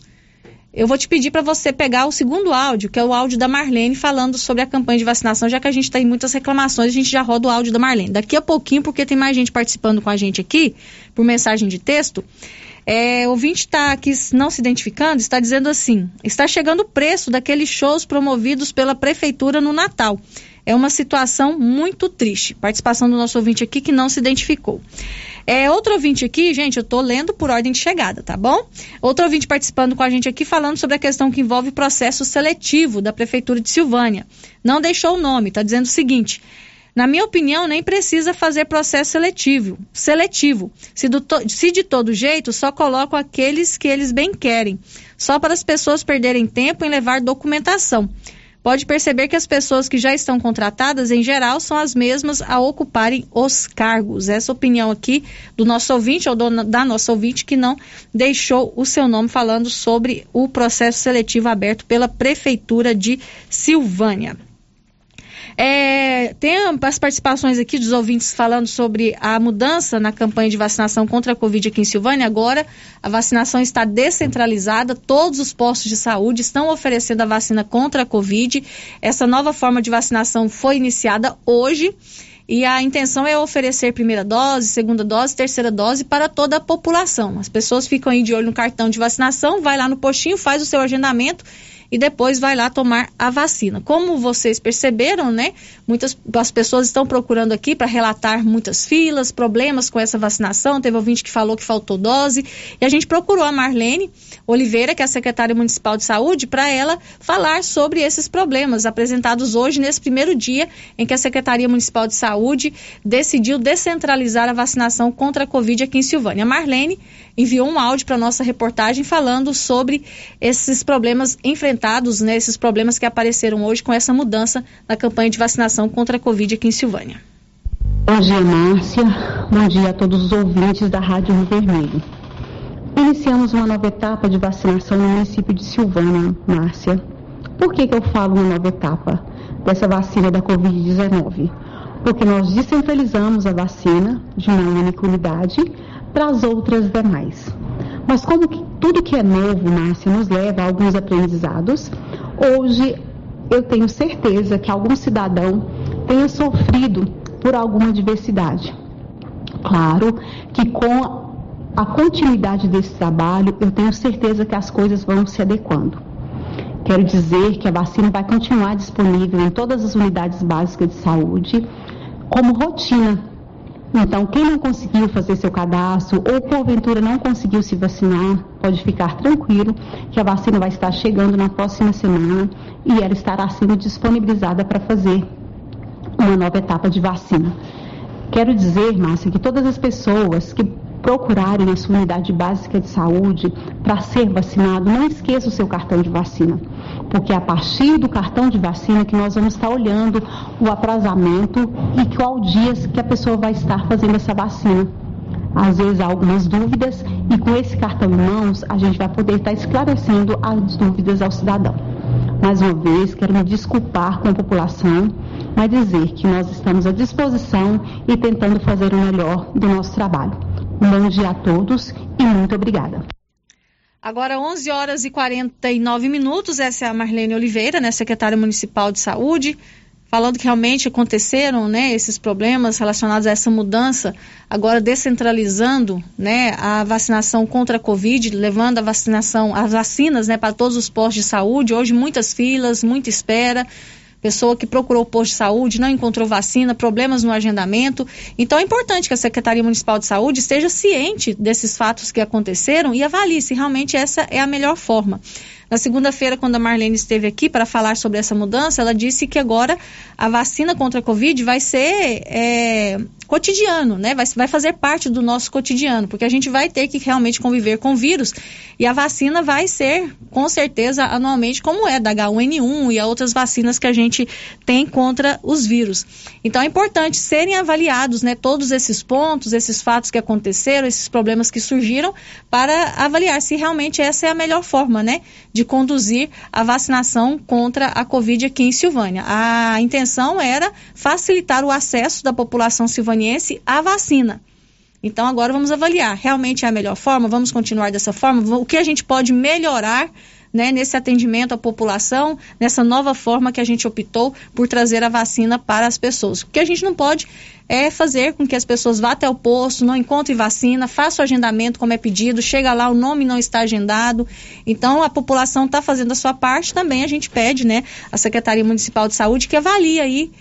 Eu vou te pedir para você pegar o segundo áudio, que é o áudio da Marlene falando sobre a campanha de vacinação, já que a gente tem muitas reclamações, a gente já roda o áudio da Marlene. Daqui a pouquinho, porque tem mais gente participando com a gente aqui, por mensagem de texto, é, o ouvinte está aqui não se identificando, está dizendo assim: está chegando o preço daqueles shows promovidos pela prefeitura no Natal. É uma situação muito triste. Participação do nosso ouvinte aqui que não se identificou. É, outro ouvinte aqui, gente, eu estou lendo por ordem de chegada, tá bom? Outro ouvinte participando com a gente aqui falando sobre a questão que envolve processo seletivo da Prefeitura de Silvânia. Não deixou o nome, está dizendo o seguinte. Na minha opinião, nem precisa fazer processo seletivo. Seletivo. Se, do, se de todo jeito, só colocam aqueles que eles bem querem. Só para as pessoas perderem tempo em levar documentação pode perceber que as pessoas que já estão contratadas, em geral, são as mesmas a ocuparem os cargos. Essa opinião aqui do nosso ouvinte, ou do, da nossa ouvinte, que não deixou o seu nome falando sobre o processo seletivo aberto pela Prefeitura de Silvânia. É, tem as participações aqui dos ouvintes falando sobre a mudança na campanha de vacinação contra a Covid aqui em Silvânia. Agora a vacinação está descentralizada, todos os postos de saúde estão oferecendo a vacina contra a Covid. Essa nova forma de vacinação foi iniciada hoje. E a intenção é oferecer primeira dose, segunda dose, terceira dose para toda a população. As pessoas ficam aí de olho no cartão de vacinação, vai lá no postinho, faz o seu agendamento e depois vai lá tomar a vacina. Como vocês perceberam, né? Muitas as pessoas estão procurando aqui para relatar muitas filas, problemas com essa vacinação. Teve ouvinte que falou que faltou dose. E a gente procurou a Marlene Oliveira, que é a secretária municipal de saúde, para ela falar sobre esses problemas apresentados hoje, nesse primeiro dia em que a Secretaria Municipal de Saúde decidiu descentralizar a vacinação contra a Covid aqui em Silvânia. A Marlene enviou um áudio para nossa reportagem falando sobre esses problemas enfrentados, né, esses problemas que apareceram hoje com essa mudança na campanha de vacinação contra a Covid aqui em Silvânia. Bom dia, Márcia. Bom dia a todos os ouvintes da Rádio Rio Vermelho. Iniciamos uma nova etapa de vacinação no município de Silvânia, Márcia. Por que, que eu falo uma nova etapa dessa vacina da Covid-19? Porque nós descentralizamos a vacina de uma única unidade para as outras demais. Mas como que tudo que é novo, Márcia, nos leva a alguns aprendizados, hoje eu tenho certeza que algum cidadão tenha sofrido por alguma diversidade. Claro que com a continuidade desse trabalho, eu tenho certeza que as coisas vão se adequando. Quero dizer que a vacina vai continuar disponível em todas as unidades básicas de saúde como rotina então, quem não conseguiu fazer seu cadastro ou porventura não conseguiu se vacinar, pode ficar tranquilo que a vacina vai estar chegando na próxima semana e ela estará sendo disponibilizada para fazer uma nova etapa de vacina. Quero dizer, Márcia, que todas as pessoas que procurarem a sua unidade básica de saúde para ser vacinado, não esqueça o seu cartão de vacina, porque é a partir do cartão de vacina que nós vamos estar olhando o atrasamento e qual dia que a pessoa vai estar fazendo essa vacina. Às vezes há algumas dúvidas e com esse cartão em mãos a gente vai poder estar esclarecendo as dúvidas ao cidadão. Mais uma vez, quero me desculpar com a população, mas dizer que nós estamos à disposição e tentando fazer o melhor do nosso trabalho. Bom dia a todos e muito obrigada. Agora, 11 horas e 49 minutos, essa é a Marlene Oliveira, né, secretária municipal de saúde, falando que realmente aconteceram, né, esses problemas relacionados a essa mudança, agora descentralizando, né, a vacinação contra a Covid, levando a vacinação, as vacinas, né, para todos os postos de saúde. Hoje muitas filas, muita espera pessoa que procurou o posto de saúde, não encontrou vacina, problemas no agendamento. Então é importante que a Secretaria Municipal de Saúde esteja ciente desses fatos que aconteceram e avalie se realmente essa é a melhor forma. Na segunda-feira, quando a Marlene esteve aqui para falar sobre essa mudança, ela disse que agora a vacina contra a Covid vai ser é, cotidiano, né? Vai, vai fazer parte do nosso cotidiano, porque a gente vai ter que realmente conviver com o vírus e a vacina vai ser, com certeza, anualmente, como é da H1N1 e a outras vacinas que a gente tem contra os vírus. Então é importante serem avaliados, né? Todos esses pontos, esses fatos que aconteceram, esses problemas que surgiram, para avaliar se realmente essa é a melhor forma, né? De conduzir a vacinação contra a Covid aqui em Silvânia. A intenção era facilitar o acesso da população silvaniense a vacina. Então agora vamos avaliar, realmente é a melhor forma? Vamos continuar dessa forma? O que a gente pode melhorar né, nesse atendimento à população, nessa nova forma que a gente optou por trazer a vacina para as pessoas. O que a gente não pode é fazer com que as pessoas vá até o posto, não encontrem vacina, faça o agendamento como é pedido, chega lá, o nome não está agendado. Então a população está fazendo a sua parte, também a gente pede, né, a Secretaria Municipal de Saúde que avalie aí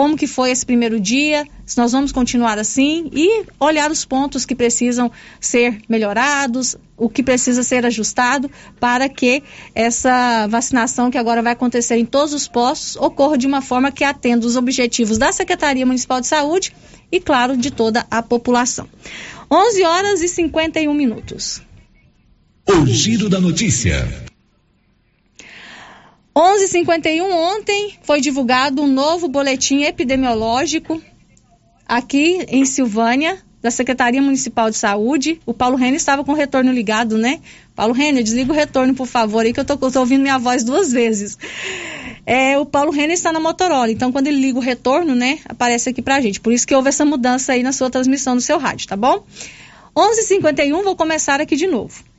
como que foi esse primeiro dia, se nós vamos continuar assim e olhar os pontos que precisam ser melhorados, o que precisa ser ajustado para que essa vacinação que agora vai acontecer em todos os postos ocorra de uma forma que atenda os objetivos da Secretaria Municipal de Saúde e, claro, de toda a população. 11 horas e 51 minutos. O giro da notícia. 11:51 ontem foi divulgado um novo boletim epidemiológico aqui em Silvânia da Secretaria Municipal de Saúde. O Paulo Renner estava com o retorno ligado, né? Paulo Renner, desliga o retorno, por favor, aí que eu tô, tô ouvindo minha voz duas vezes. É, o Paulo Renner está na Motorola, então quando ele liga o retorno, né, aparece aqui pra gente. Por isso que houve essa mudança aí na sua transmissão do seu rádio, tá bom? 11:51 vou começar aqui de novo.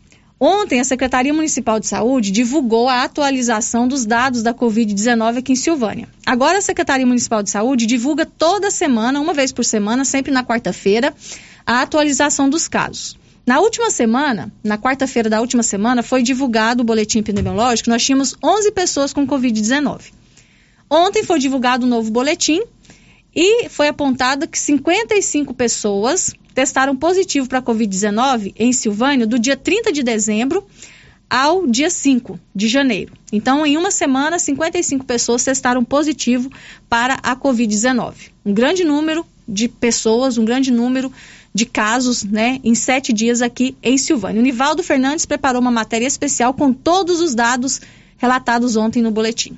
Ontem, a Secretaria Municipal de Saúde divulgou a atualização dos dados da Covid-19 aqui em Silvânia. Agora, a Secretaria Municipal de Saúde divulga toda semana, uma vez por semana, sempre na quarta-feira, a atualização dos casos. Na última semana, na quarta-feira da última semana, foi divulgado o boletim epidemiológico. Nós tínhamos 11 pessoas com Covid-19. Ontem foi divulgado um novo boletim e foi apontado que 55 pessoas testaram positivo para a Covid-19 em Silvânia do dia 30 de dezembro ao dia 5 de janeiro. Então, em uma semana, 55 pessoas testaram positivo para a Covid-19. Um grande número de pessoas, um grande número de casos, né, em sete dias aqui em Silvânia. O Nivaldo Fernandes preparou uma matéria especial com todos os dados relatados ontem no boletim.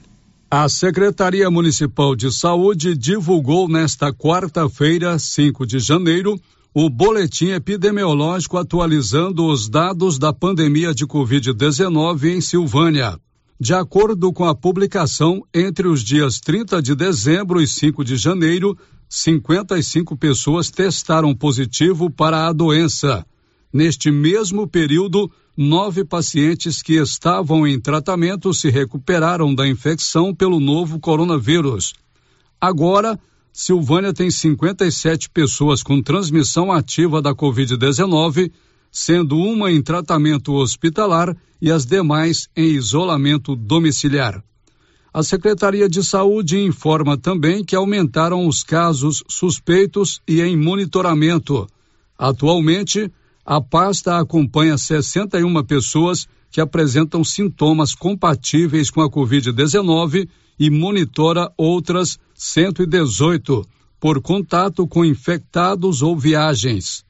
A Secretaria Municipal de Saúde divulgou nesta quarta-feira, 5 de janeiro, o boletim epidemiológico atualizando os dados da pandemia de Covid-19 em Silvânia. De acordo com a publicação, entre os dias 30 de dezembro e 5 de janeiro, 55 pessoas testaram positivo para a doença. Neste mesmo período, nove pacientes que estavam em tratamento se recuperaram da infecção pelo novo coronavírus. Agora, Silvânia tem 57 pessoas com transmissão ativa da Covid-19, sendo uma em tratamento hospitalar e as demais em isolamento domiciliar. A Secretaria de Saúde informa também que aumentaram os casos suspeitos e em monitoramento. Atualmente, a pasta acompanha 61 pessoas que apresentam sintomas compatíveis com a Covid-19 e monitora outras 118 por contato com infectados ou viagens.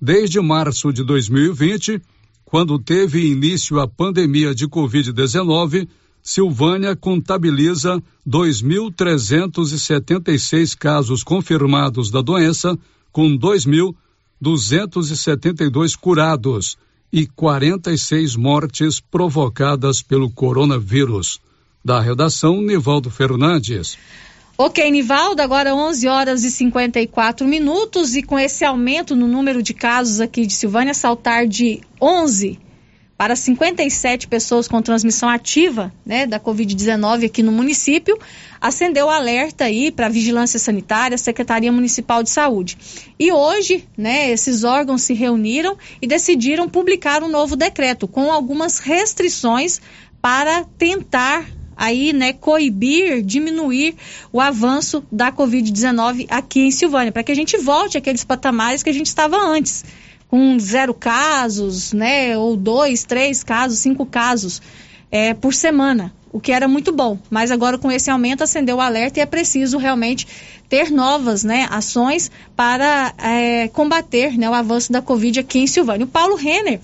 Desde março de 2020, quando teve início a pandemia de Covid-19, Silvânia contabiliza 2.376 casos confirmados da doença, com 2.272 curados e 46 mortes provocadas pelo coronavírus. Da redação, Nivaldo Fernandes. Ok, Nivaldo, agora 11 horas e 54 minutos e com esse aumento no número de casos aqui de Silvânia, saltar de 11 para 57 pessoas com transmissão ativa né, da Covid-19 aqui no município, acendeu alerta aí para a Vigilância Sanitária, Secretaria Municipal de Saúde. E hoje, né, esses órgãos se reuniram e decidiram publicar um novo decreto com algumas restrições para tentar aí, né, coibir, diminuir o avanço da Covid-19 aqui em Silvânia, para que a gente volte àqueles patamares que a gente estava antes, com zero casos, né, ou dois, três casos, cinco casos é, por semana, o que era muito bom. Mas agora com esse aumento acendeu o alerta e é preciso realmente ter novas né, ações para é, combater né, o avanço da Covid aqui em Silvânia. O Paulo Renner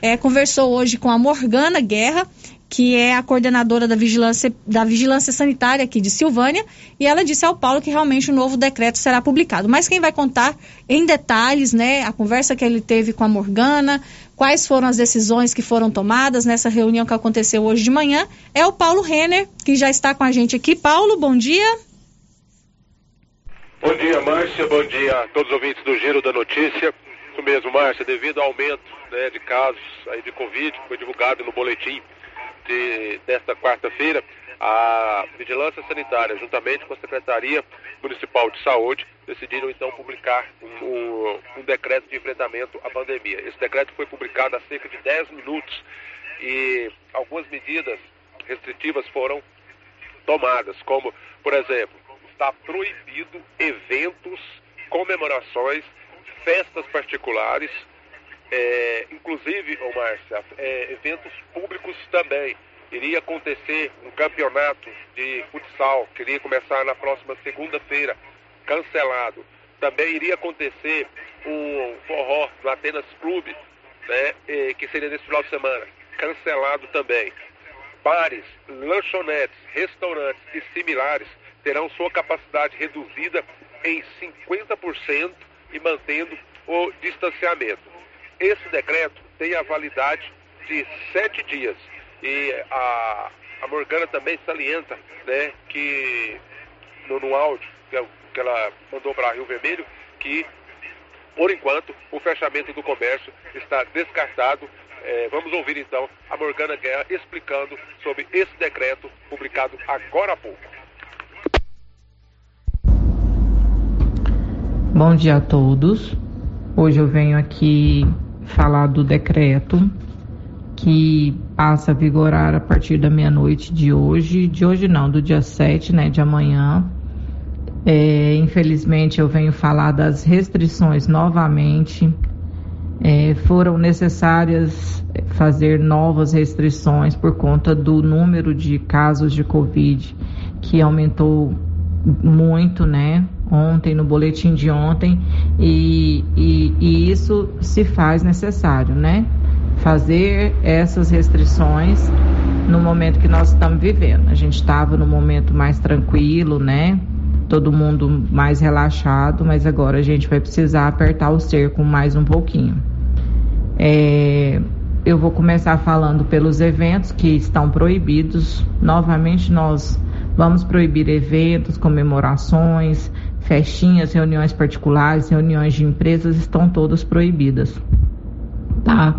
é, conversou hoje com a Morgana Guerra, que é a coordenadora da vigilância, da vigilância sanitária aqui de Silvânia, e ela disse ao Paulo que realmente o novo decreto será publicado. Mas quem vai contar em detalhes, né, a conversa que ele teve com a Morgana, quais foram as decisões que foram tomadas nessa reunião que aconteceu hoje de manhã, é o Paulo Renner, que já está com a gente aqui. Paulo, bom dia. Bom dia, Márcia. Bom dia a todos os ouvintes do Giro da Notícia. Isso mesmo, Márcia, devido ao aumento né, de casos aí de Covid, que foi divulgado no boletim de, desta quarta-feira, a Vigilância Sanitária, juntamente com a Secretaria Municipal de Saúde, decidiram então publicar um, um, decreto de enfrentamento à pandemia. Esse decreto foi publicado há cerca de 10 minutos e algumas medidas restritivas foram tomadas, como, por exemplo, está proibido eventos, comemorações, festas particulares, é, inclusive, ô Márcia, é, eventos públicos também. Iria acontecer um campeonato de futsal, que iria começar na próxima segunda-feira, cancelado. Também iria acontecer um forró no Atenas Clube, né, que seria nesse final de semana, cancelado também. Bares, lanchonetes, restaurantes e similares terão sua capacidade reduzida em 50% e mantendo o distanciamento. Esse decreto tem a validade de sete dias. E a, a Morgana também salienta né, que no, no áudio que, ela mandou para Rio Vermelho, que por enquanto o fechamento do comércio está descartado. É, vamos ouvir então a Morgana Guerra explicando sobre esse decreto publicado agora há pouco. Bom dia a todos. Hoje eu venho aqui falar do decreto que passa a vigorar a partir da meia-noite de hoje, de hoje não, do dia 7, né, de amanhã. É, infelizmente eu venho falar das restrições novamente. É, foram necessárias fazer novas restrições por conta do número de casos de Covid que aumentou muito, né? Ontem, no boletim de ontem, e, e, e isso se faz necessário, né? Fazer essas restrições no momento que nós estamos vivendo. A gente estava no momento mais tranquilo, né? Todo mundo mais relaxado, mas agora a gente vai precisar apertar o cerco mais um pouquinho. É, eu vou começar falando pelos eventos que estão proibidos. Novamente, nós vamos proibir eventos, comemorações, festinhas, reuniões particulares, reuniões de empresas estão todas proibidas, tá?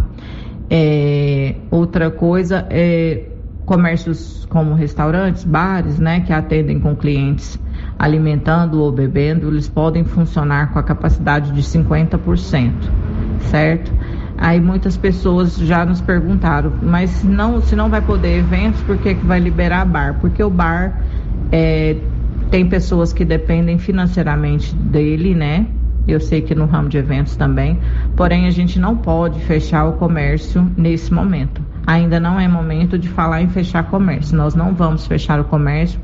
É, outra coisa é comércios como restaurantes, bares, né, que atendem com clientes alimentando ou bebendo, eles podem funcionar com a capacidade de 50%, certo? Aí muitas pessoas já nos perguntaram, mas não, se não vai poder eventos, por que, que vai liberar bar? Porque o bar é, tem pessoas que dependem financeiramente dele, né? Eu sei que no ramo de eventos também, porém a gente não pode fechar o comércio nesse momento. Ainda não é momento de falar em fechar comércio. Nós não vamos fechar o comércio.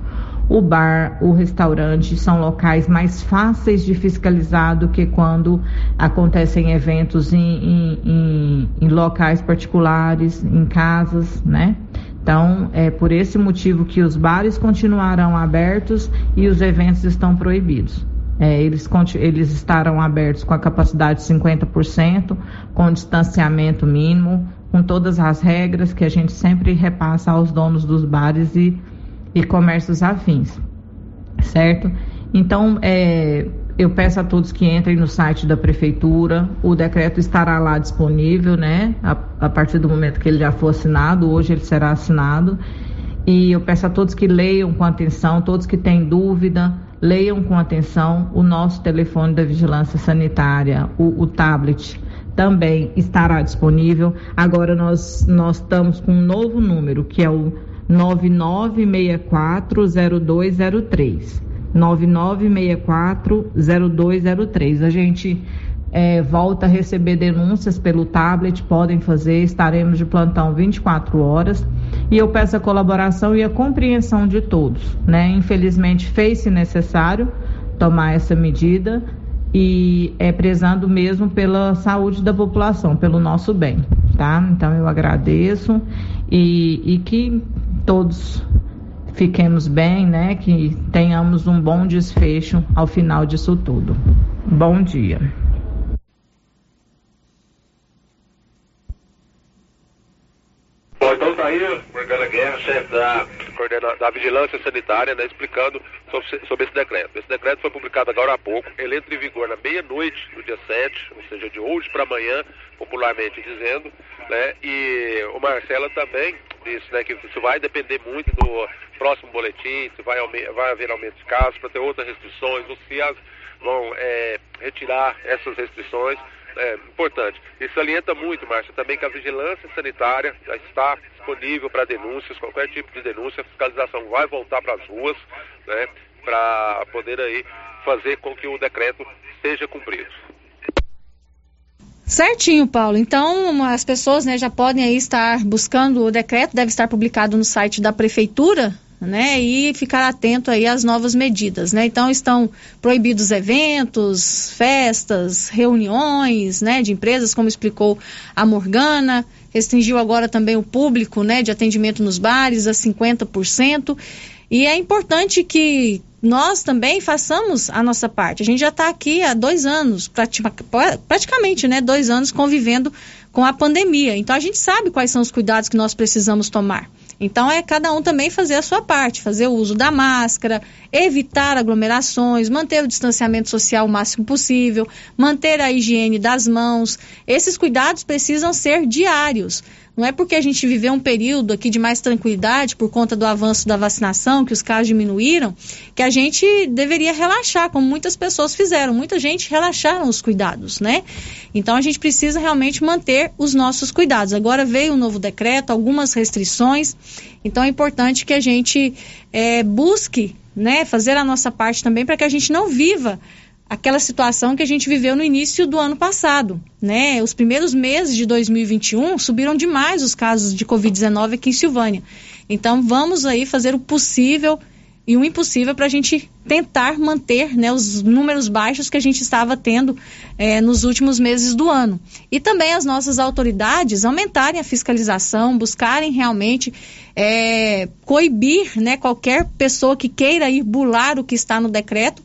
O bar, o restaurante são locais mais fáceis de fiscalizar do que quando acontecem eventos em, em, em, em locais particulares, em casas, né? Então, é por esse motivo que os bares continuarão abertos e os eventos estão proibidos. É, eles, eles estarão abertos com a capacidade de 50%, com distanciamento mínimo, com todas as regras que a gente sempre repassa aos donos dos bares e, e comércios afins, certo? Então, é, eu peço a todos que entrem no site da prefeitura. O decreto estará lá disponível, né? A, a partir do momento que ele já for assinado, hoje ele será assinado. E eu peço a todos que leiam com atenção, todos que têm dúvida, leiam com atenção o nosso telefone da vigilância sanitária, o, o tablet também estará disponível. Agora nós, nós estamos com um novo número, que é o 99640203. 99640203. A gente é, volta a receber denúncias pelo tablet, podem fazer, estaremos de plantão 24 horas. E eu peço a colaboração e a compreensão de todos. Né? Infelizmente, fez-se necessário tomar essa medida e é prezando mesmo pela saúde da população, pelo nosso bem, tá? Então eu agradeço e, e que todos fiquemos bem, né? Que tenhamos um bom desfecho ao final disso tudo. Bom dia. Bom, então tá aí, Morgana Guerra, chefe da, da Vigilância Sanitária, né, explicando sobre, sobre, esse decreto. Esse decreto foi publicado agora há pouco, ele entra em vigor na meia-noite do dia 7, ou seja, de hoje para amanhã, popularmente dizendo, né, e o Marcela também disse, né, que isso vai depender muito do próximo boletim, se vai, vai haver aumento de casos, para ter outras restrições, ou se as vão é, retirar essas restrições é, importante. E salienta muito, Márcia, também que a vigilância sanitária já está disponível para denúncias, qualquer tipo de denúncia, a fiscalização vai voltar para as ruas, né, para poder aí fazer com que o decreto seja cumprido. Certinho, Paulo. Então, as pessoas né, já podem aí estar buscando o decreto, deve estar publicado no site da prefeitura, né, e ficar atento aí às novas medidas, né? Então estão proibidos eventos, festas, reuniões, né, de empresas, como explicou a Morgana, restringiu agora também o público, né, de atendimento nos bares a 50%. E é importante que nós também façamos a nossa parte. A gente já está aqui há dois anos, praticamente, né, dois anos convivendo com a pandemia. Então a gente sabe quais são os cuidados que nós precisamos tomar. Então é cada um também fazer a sua parte, fazer o uso da máscara, evitar aglomerações, manter o distanciamento social o máximo possível, manter a higiene das mãos. Esses cuidados precisam ser diários. Não é porque a gente viveu um período aqui de mais tranquilidade por conta do avanço da vacinação, que os casos diminuíram, que a gente deveria relaxar, como muitas pessoas fizeram. Muita gente relaxaram os cuidados, né? Então a gente precisa realmente manter os nossos cuidados. Agora veio um novo decreto, algumas restrições, então é importante que a gente é, busque né, fazer a nossa parte também para que a gente não viva aquela situação que a gente viveu no início do ano passado, né? Os primeiros meses de 2021 subiram demais os casos de Covid-19 aqui em Silvânia. Então vamos aí fazer o possível e o impossível para a gente tentar manter né, os números baixos que a gente estava tendo é, nos últimos meses do ano. E também as nossas autoridades aumentarem a fiscalização, buscarem realmente é, coibir né, qualquer pessoa que queira ir bular o que está no decreto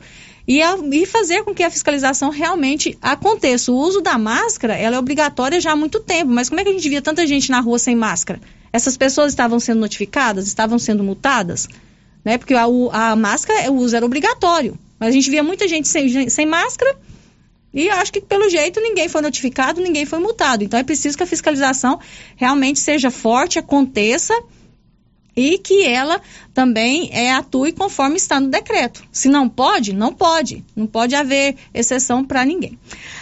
e, a, e fazer com que a fiscalização realmente aconteça. O uso da máscara ela é obrigatória já há muito tempo, mas como é que a gente via tanta gente na rua sem máscara? Essas pessoas estavam sendo notificadas, estavam sendo multadas, né? Porque a, a máscara, o uso era obrigatório. Mas a gente via muita gente sem, sem máscara e acho que pelo jeito ninguém foi notificado, ninguém foi multado. Então é preciso que a fiscalização realmente seja forte, aconteça e que ela também é, atue conforme está no decreto. Se não pode, não pode. Não pode haver exceção para ninguém.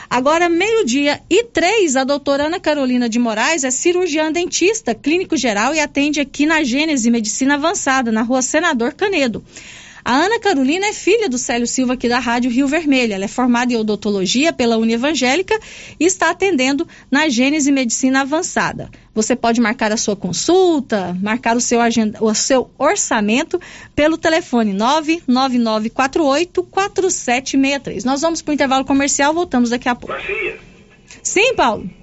Agora, meio-dia e três, a doutora Ana Carolina de Moraes é cirurgiã dentista, clínico geral e atende aqui na Gênese Medicina Avançada, na rua Senador Canedo. A Ana Carolina é filha do Célio Silva aqui da Rádio Rio Vermelho. Ela é formada em odontologia pela Evangélica e está atendendo na Gênese Medicina Avançada. Você pode marcar a sua consulta, marcar o seu, agenda, o seu orçamento pelo telefone 99948 4763. Nós vamos para o intervalo comercial, voltamos daqui a pouco. Marcinha. Sim, Paulo.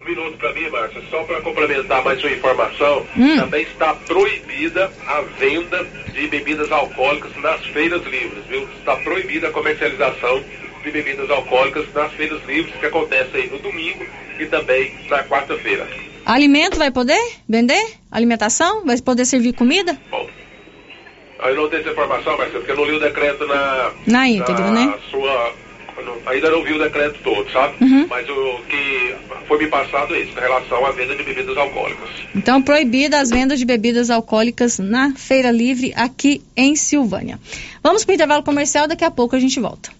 Um minuto para mim, Márcia, só para complementar mais uma informação, hum. também está proibida a venda de bebidas alcoólicas nas feiras livres, viu? Está proibida a comercialização de bebidas alcoólicas nas feiras livres que acontecem aí no domingo e também na quarta-feira. Alimento vai poder vender? Alimentação? Vai poder servir comida? Bom, Eu não tenho essa informação, Marcelo, porque eu não li o decreto na. Na íntegra, na né? Sua, ainda não vi o decreto todo, sabe? Uhum. Mas o que foi me passado é isso, em relação à venda de bebidas alcoólicas. Então, proibida as vendas de bebidas alcoólicas na Feira Livre aqui em Silvânia. Vamos para o intervalo comercial, daqui a pouco a gente volta.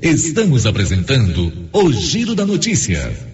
Estamos apresentando o Giro da Notícia.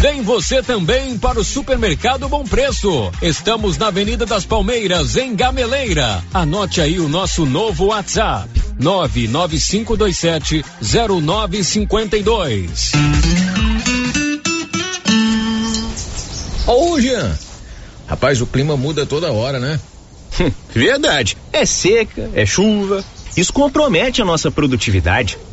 Vem você também para o Supermercado Bom Preço. Estamos na Avenida das Palmeiras, em Gameleira. Anote aí o nosso novo WhatsApp: 99527 0952. Ô, Jean. Rapaz, o clima muda toda hora, né? Verdade. É seca, é chuva. Isso compromete a nossa produtividade.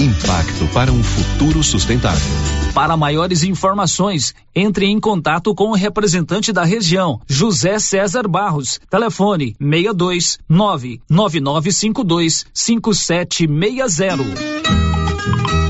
Impacto para um futuro sustentável. Para maiores informações, entre em contato com o representante da região, José César Barros. Telefone 62 99952 5760.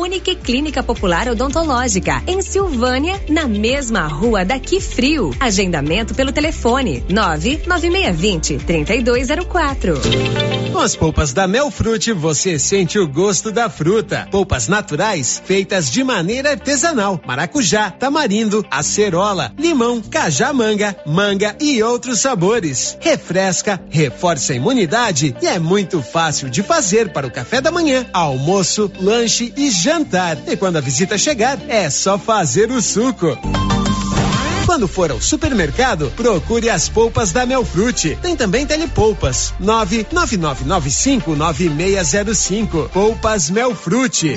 Unique Clínica Popular Odontológica, em Silvânia, na mesma rua daqui frio. Agendamento pelo telefone 99620 3204. Com as polpas da Melfrute, você sente o gosto da fruta. Polpas naturais, feitas de maneira artesanal. Maracujá, tamarindo, acerola, limão, cajamanga, manga e outros sabores. Refresca, reforça a imunidade e é muito fácil de fazer para o café da manhã, almoço, lanche e jantar. E quando a visita chegar, é só fazer o suco. Quando for ao supermercado, procure as polpas da Melfrute. Tem também telepolpas. 999959605. Polpas Melfrute.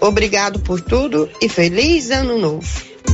Obrigado por tudo e feliz ano novo.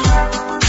A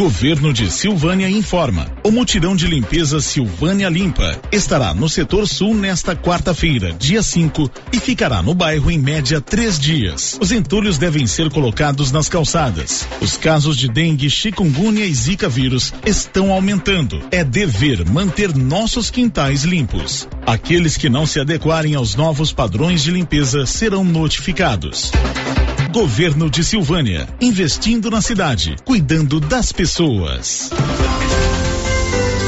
Governo de Silvânia informa. O mutirão de limpeza Silvânia Limpa estará no setor sul nesta quarta-feira, dia 5, e ficará no bairro em média três dias. Os entulhos devem ser colocados nas calçadas. Os casos de dengue, chikungunya e zika vírus estão aumentando. É dever manter nossos quintais limpos. Aqueles que não se adequarem aos novos padrões de limpeza serão notificados. Governo de Silvânia, investindo na cidade, cuidando das pessoas.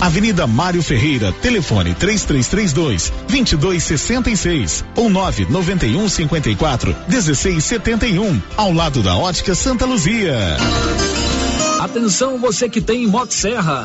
Avenida Mário Ferreira, telefone 3332 2266 ou 991 54 1671, ao lado da Ótica Santa Luzia. Atenção você que tem Motosserra.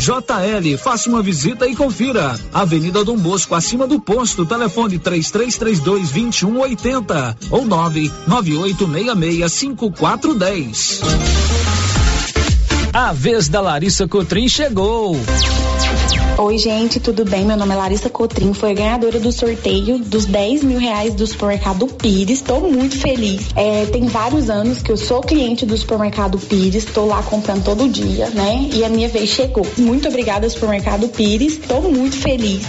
JL, faça uma visita e confira. Avenida Dom Bosco, acima do posto, telefone 3332 2180 ou 99866 5410. A vez da Larissa Cotrim chegou. Oi, gente, tudo bem? Meu nome é Larissa Cotrim, foi ganhadora do sorteio dos 10 mil reais do supermercado Pires. Estou muito feliz. É, tem vários anos que eu sou cliente do supermercado Pires, estou lá comprando todo dia, né? E a minha vez chegou. Muito obrigada, supermercado Pires. Estou muito feliz.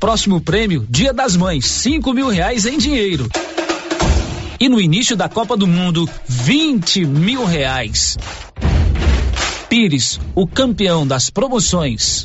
Próximo prêmio, Dia das Mães, 5 mil reais em dinheiro. E no início da Copa do Mundo, 20 mil reais. Pires, o campeão das promoções.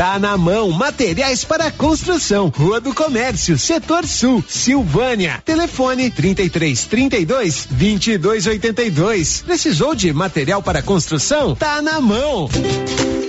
Tá na mão, materiais para construção, Rua do Comércio, Setor Sul, Silvânia. Telefone 33 32 22 82. Precisou de material para construção? Tá na mão.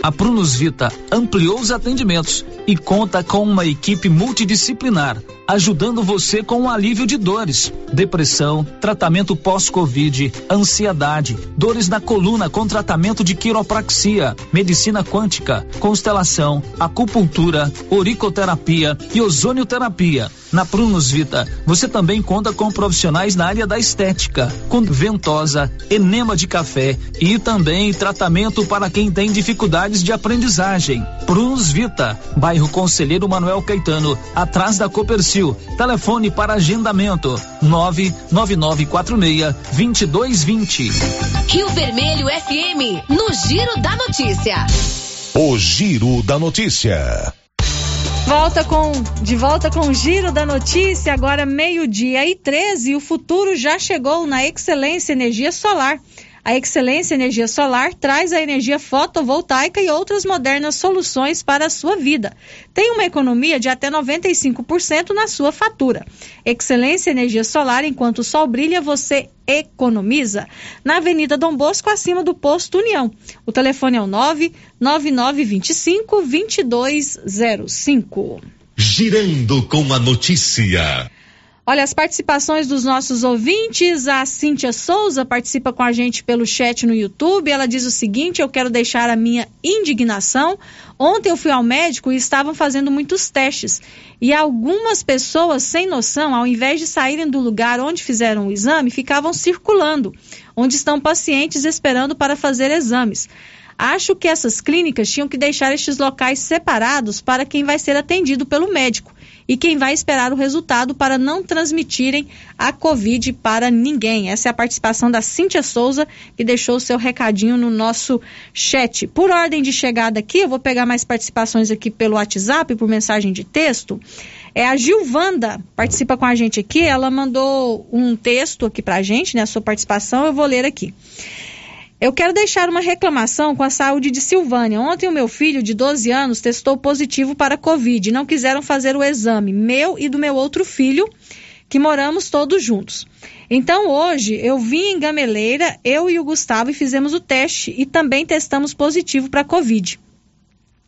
A Prunus Vita ampliou os atendimentos e conta com uma equipe multidisciplinar, ajudando você com o alívio de dores, depressão, tratamento pós-Covid, ansiedade, dores na coluna com tratamento de quiropraxia, medicina quântica, constelação, acupuntura, oricoterapia e ozonioterapia. Na Prunus Vita, você também conta com profissionais na área da estética, com ventosa, enema de café e também tratamento para quem tem dificuldades de aprendizagem. Prunus Vita, bairro Conselheiro Manuel Caetano, atrás da Copercil. Telefone para agendamento: 99946 2220. Rio Vermelho FM, no Giro da Notícia. O Giro da Notícia. Volta com, de volta com o Giro da Notícia, agora meio-dia e 13. O futuro já chegou na Excelência Energia Solar. A Excelência Energia Solar traz a energia fotovoltaica e outras modernas soluções para a sua vida. Tem uma economia de até 95% na sua fatura. Excelência Energia Solar, enquanto o sol brilha, você economiza. Na Avenida Dom Bosco, acima do posto União. O telefone é o 99925 2205. Girando com a notícia. Olha, as participações dos nossos ouvintes, a Cíntia Souza participa com a gente pelo chat no YouTube. Ela diz o seguinte: eu quero deixar a minha indignação. Ontem eu fui ao médico e estavam fazendo muitos testes. E algumas pessoas sem noção, ao invés de saírem do lugar onde fizeram o exame, ficavam circulando, onde estão pacientes esperando para fazer exames. Acho que essas clínicas tinham que deixar estes locais separados para quem vai ser atendido pelo médico e quem vai esperar o resultado para não transmitirem a Covid para ninguém. Essa é a participação da Cíntia Souza, que deixou o seu recadinho no nosso chat. Por ordem de chegada aqui, eu vou pegar mais participações aqui pelo WhatsApp, por mensagem de texto. É a Gilvanda, participa com a gente aqui, ela mandou um texto aqui para a gente, né, a sua participação, eu vou ler aqui. Eu quero deixar uma reclamação com a saúde de Silvânia. Ontem o meu filho, de 12 anos, testou positivo para Covid. Não quiseram fazer o exame, meu e do meu outro filho, que moramos todos juntos. Então hoje eu vim em Gameleira, eu e o Gustavo, e fizemos o teste e também testamos positivo para Covid.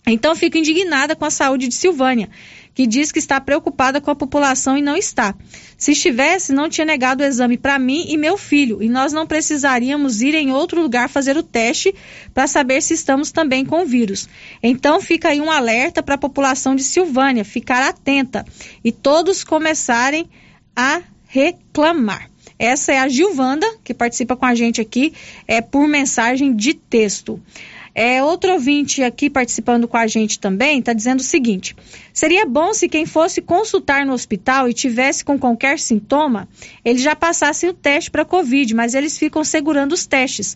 Então fico indignada com a saúde de Silvânia que diz que está preocupada com a população e não está. Se estivesse, não tinha negado o exame para mim e meu filho, e nós não precisaríamos ir em outro lugar fazer o teste para saber se estamos também com vírus. Então fica aí um alerta para a população de Silvânia ficar atenta e todos começarem a reclamar. Essa é a Gilvanda, que participa com a gente aqui, é por mensagem de texto. É, outro ouvinte aqui participando com a gente também está dizendo o seguinte: seria bom se quem fosse consultar no hospital e tivesse com qualquer sintoma, eles já passassem o teste para Covid, mas eles ficam segurando os testes.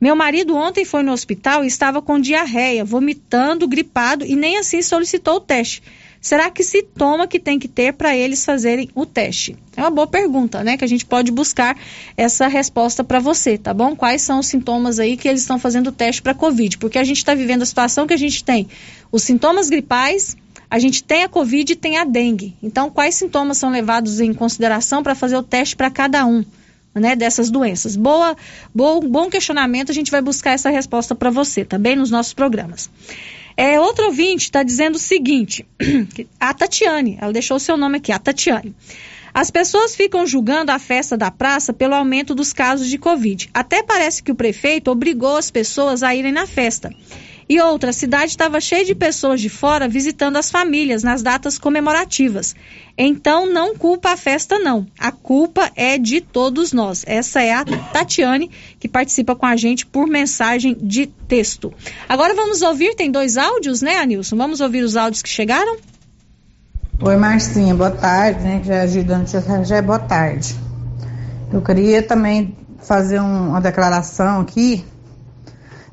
Meu marido ontem foi no hospital e estava com diarreia, vomitando, gripado e nem assim solicitou o teste. Será que se toma que tem que ter para eles fazerem o teste? É uma boa pergunta, né? Que a gente pode buscar essa resposta para você, tá bom? Quais são os sintomas aí que eles estão fazendo o teste para Covid? Porque a gente está vivendo a situação que a gente tem os sintomas gripais, a gente tem a Covid e tem a dengue. Então, quais sintomas são levados em consideração para fazer o teste para cada um? Né, dessas doenças. Boa, bom, bom questionamento, a gente vai buscar essa resposta para você, tá bem? Nos nossos programas. É, outro ouvinte está dizendo o seguinte: a Tatiane, ela deixou o seu nome aqui, a Tatiane. As pessoas ficam julgando a festa da praça pelo aumento dos casos de Covid. Até parece que o prefeito obrigou as pessoas a irem na festa. E outra, a cidade estava cheia de pessoas de fora visitando as famílias nas datas comemorativas. Então não culpa a festa, não. A culpa é de todos nós. Essa é a Tatiane, que participa com a gente por mensagem de texto. Agora vamos ouvir, tem dois áudios, né, Anilson? Vamos ouvir os áudios que chegaram? Oi, Marcinha, boa tarde, né? Já ajudando já é boa tarde. Eu queria também fazer um, uma declaração aqui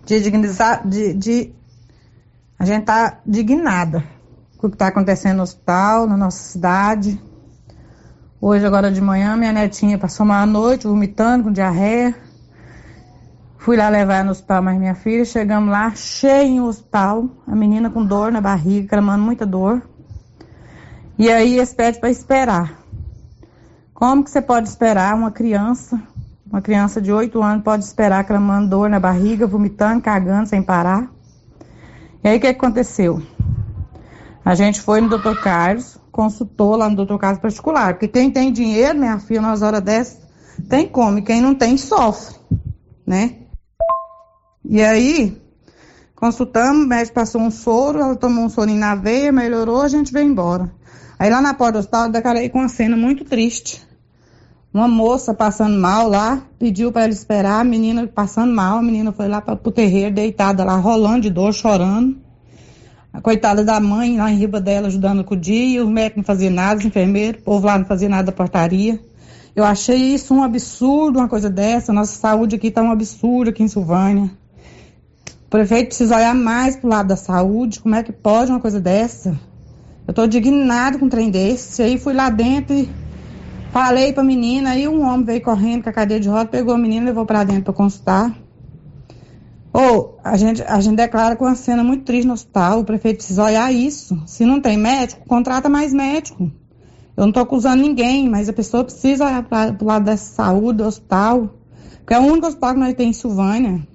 de dignizar, de, de a gente tá dignada com o que está acontecendo no hospital, na nossa cidade. Hoje, agora de manhã, minha netinha passou uma noite vomitando com diarreia. Fui lá levar no hospital mais minha filha, chegamos lá, cheio em hospital, a menina com dor na barriga, clamando muita dor. E aí eles pedem para esperar. Como que você pode esperar uma criança uma criança de 8 anos pode esperar clamando dor na barriga, vomitando, cagando sem parar. E aí o que aconteceu? A gente foi no doutor Carlos, consultou lá no doutor Carlos particular, porque quem tem dinheiro, minha filha, nas horas dessas, tem come, quem não tem, sofre, né? E aí, consultamos, o médico passou um soro, ela tomou um sorinho na veia, melhorou, a gente veio embora. Aí lá na porta do hospital, eu decarei com uma cena muito triste. Uma moça passando mal lá, pediu para ela esperar, a menina passando mal, a menina foi lá para o terreiro, deitada lá, rolando de dor, chorando. A coitada da mãe lá em riba dela, ajudando com o dia, o médico não fazia nada, os enfermeiros, o povo lá não fazia nada da portaria. Eu achei isso um absurdo, uma coisa dessa. Nossa saúde aqui está um absurdo aqui em Silvânia. O prefeito precisa olhar mais pro lado da saúde. Como é que pode uma coisa dessa? Eu estou indignado com um trem desse. Aí fui lá dentro e Falei pra menina, aí um homem veio correndo com a cadeira de roda, pegou a menina, levou para dentro para consultar. Ou a gente, a gente declara com uma cena muito triste no hospital, o prefeito precisa olhar isso. Se não tem médico, contrata mais médico. Eu não estou acusando ninguém, mas a pessoa precisa olhar para lado da saúde, do hospital, porque é o único hospital que nós temos em Silvânia.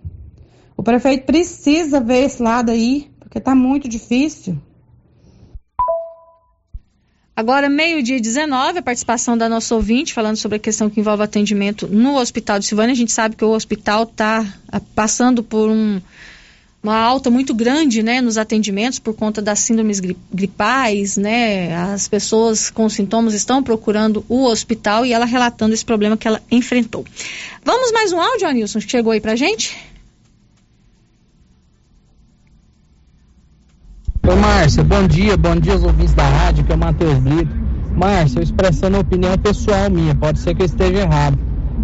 O prefeito precisa ver esse lado aí, porque está muito difícil. Agora, meio-dia 19, a participação da nossa ouvinte, falando sobre a questão que envolve atendimento no Hospital de Silvânia. A gente sabe que o hospital está ah, passando por um, uma alta muito grande né, nos atendimentos por conta das síndromes gripais, né? As pessoas com sintomas estão procurando o hospital e ela relatando esse problema que ela enfrentou. Vamos mais um áudio, Anilson, que chegou aí pra gente? Oi, Márcia, bom dia, bom dia aos ouvintes da rádio, que é o Matheus Brito. Márcia, eu expressando a opinião pessoal minha, pode ser que eu esteja errado,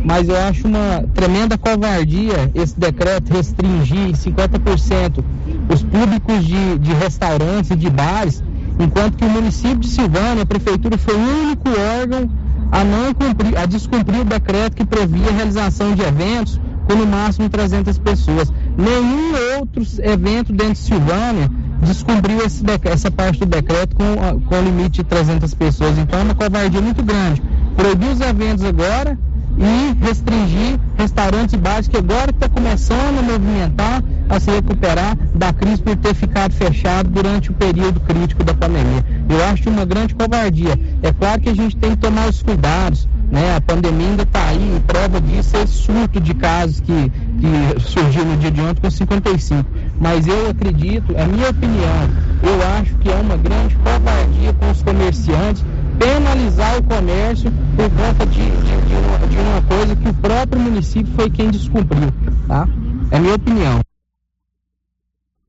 mas eu acho uma tremenda covardia esse decreto restringir 50% os públicos de, de restaurantes e de bares, enquanto que o município de Silvânia, a prefeitura, foi o único órgão a não cumprir, a descumprir o decreto que previa a realização de eventos com no máximo 300 pessoas. Nenhum outro evento dentro de Silvânia descobriu essa parte do decreto com, com o limite de 300 pessoas. Então é uma covardia muito grande. Proibir os eventos agora e restringir restaurantes e bares que agora está começando a movimentar, a se recuperar da crise por ter ficado fechado durante o período crítico da pandemia. Eu acho uma grande covardia. É claro que a gente tem que tomar os cuidados, né? A pandemia ainda está aí, e prova disso é esse surto de casos que, que surgiu no dia de ontem com 55. Mas eu acredito, é minha opinião, eu acho que é uma grande covardia com os comerciantes penalizar o comércio por conta de, de, de, uma, de uma coisa que o próprio município foi quem descumpriu, tá? É minha opinião.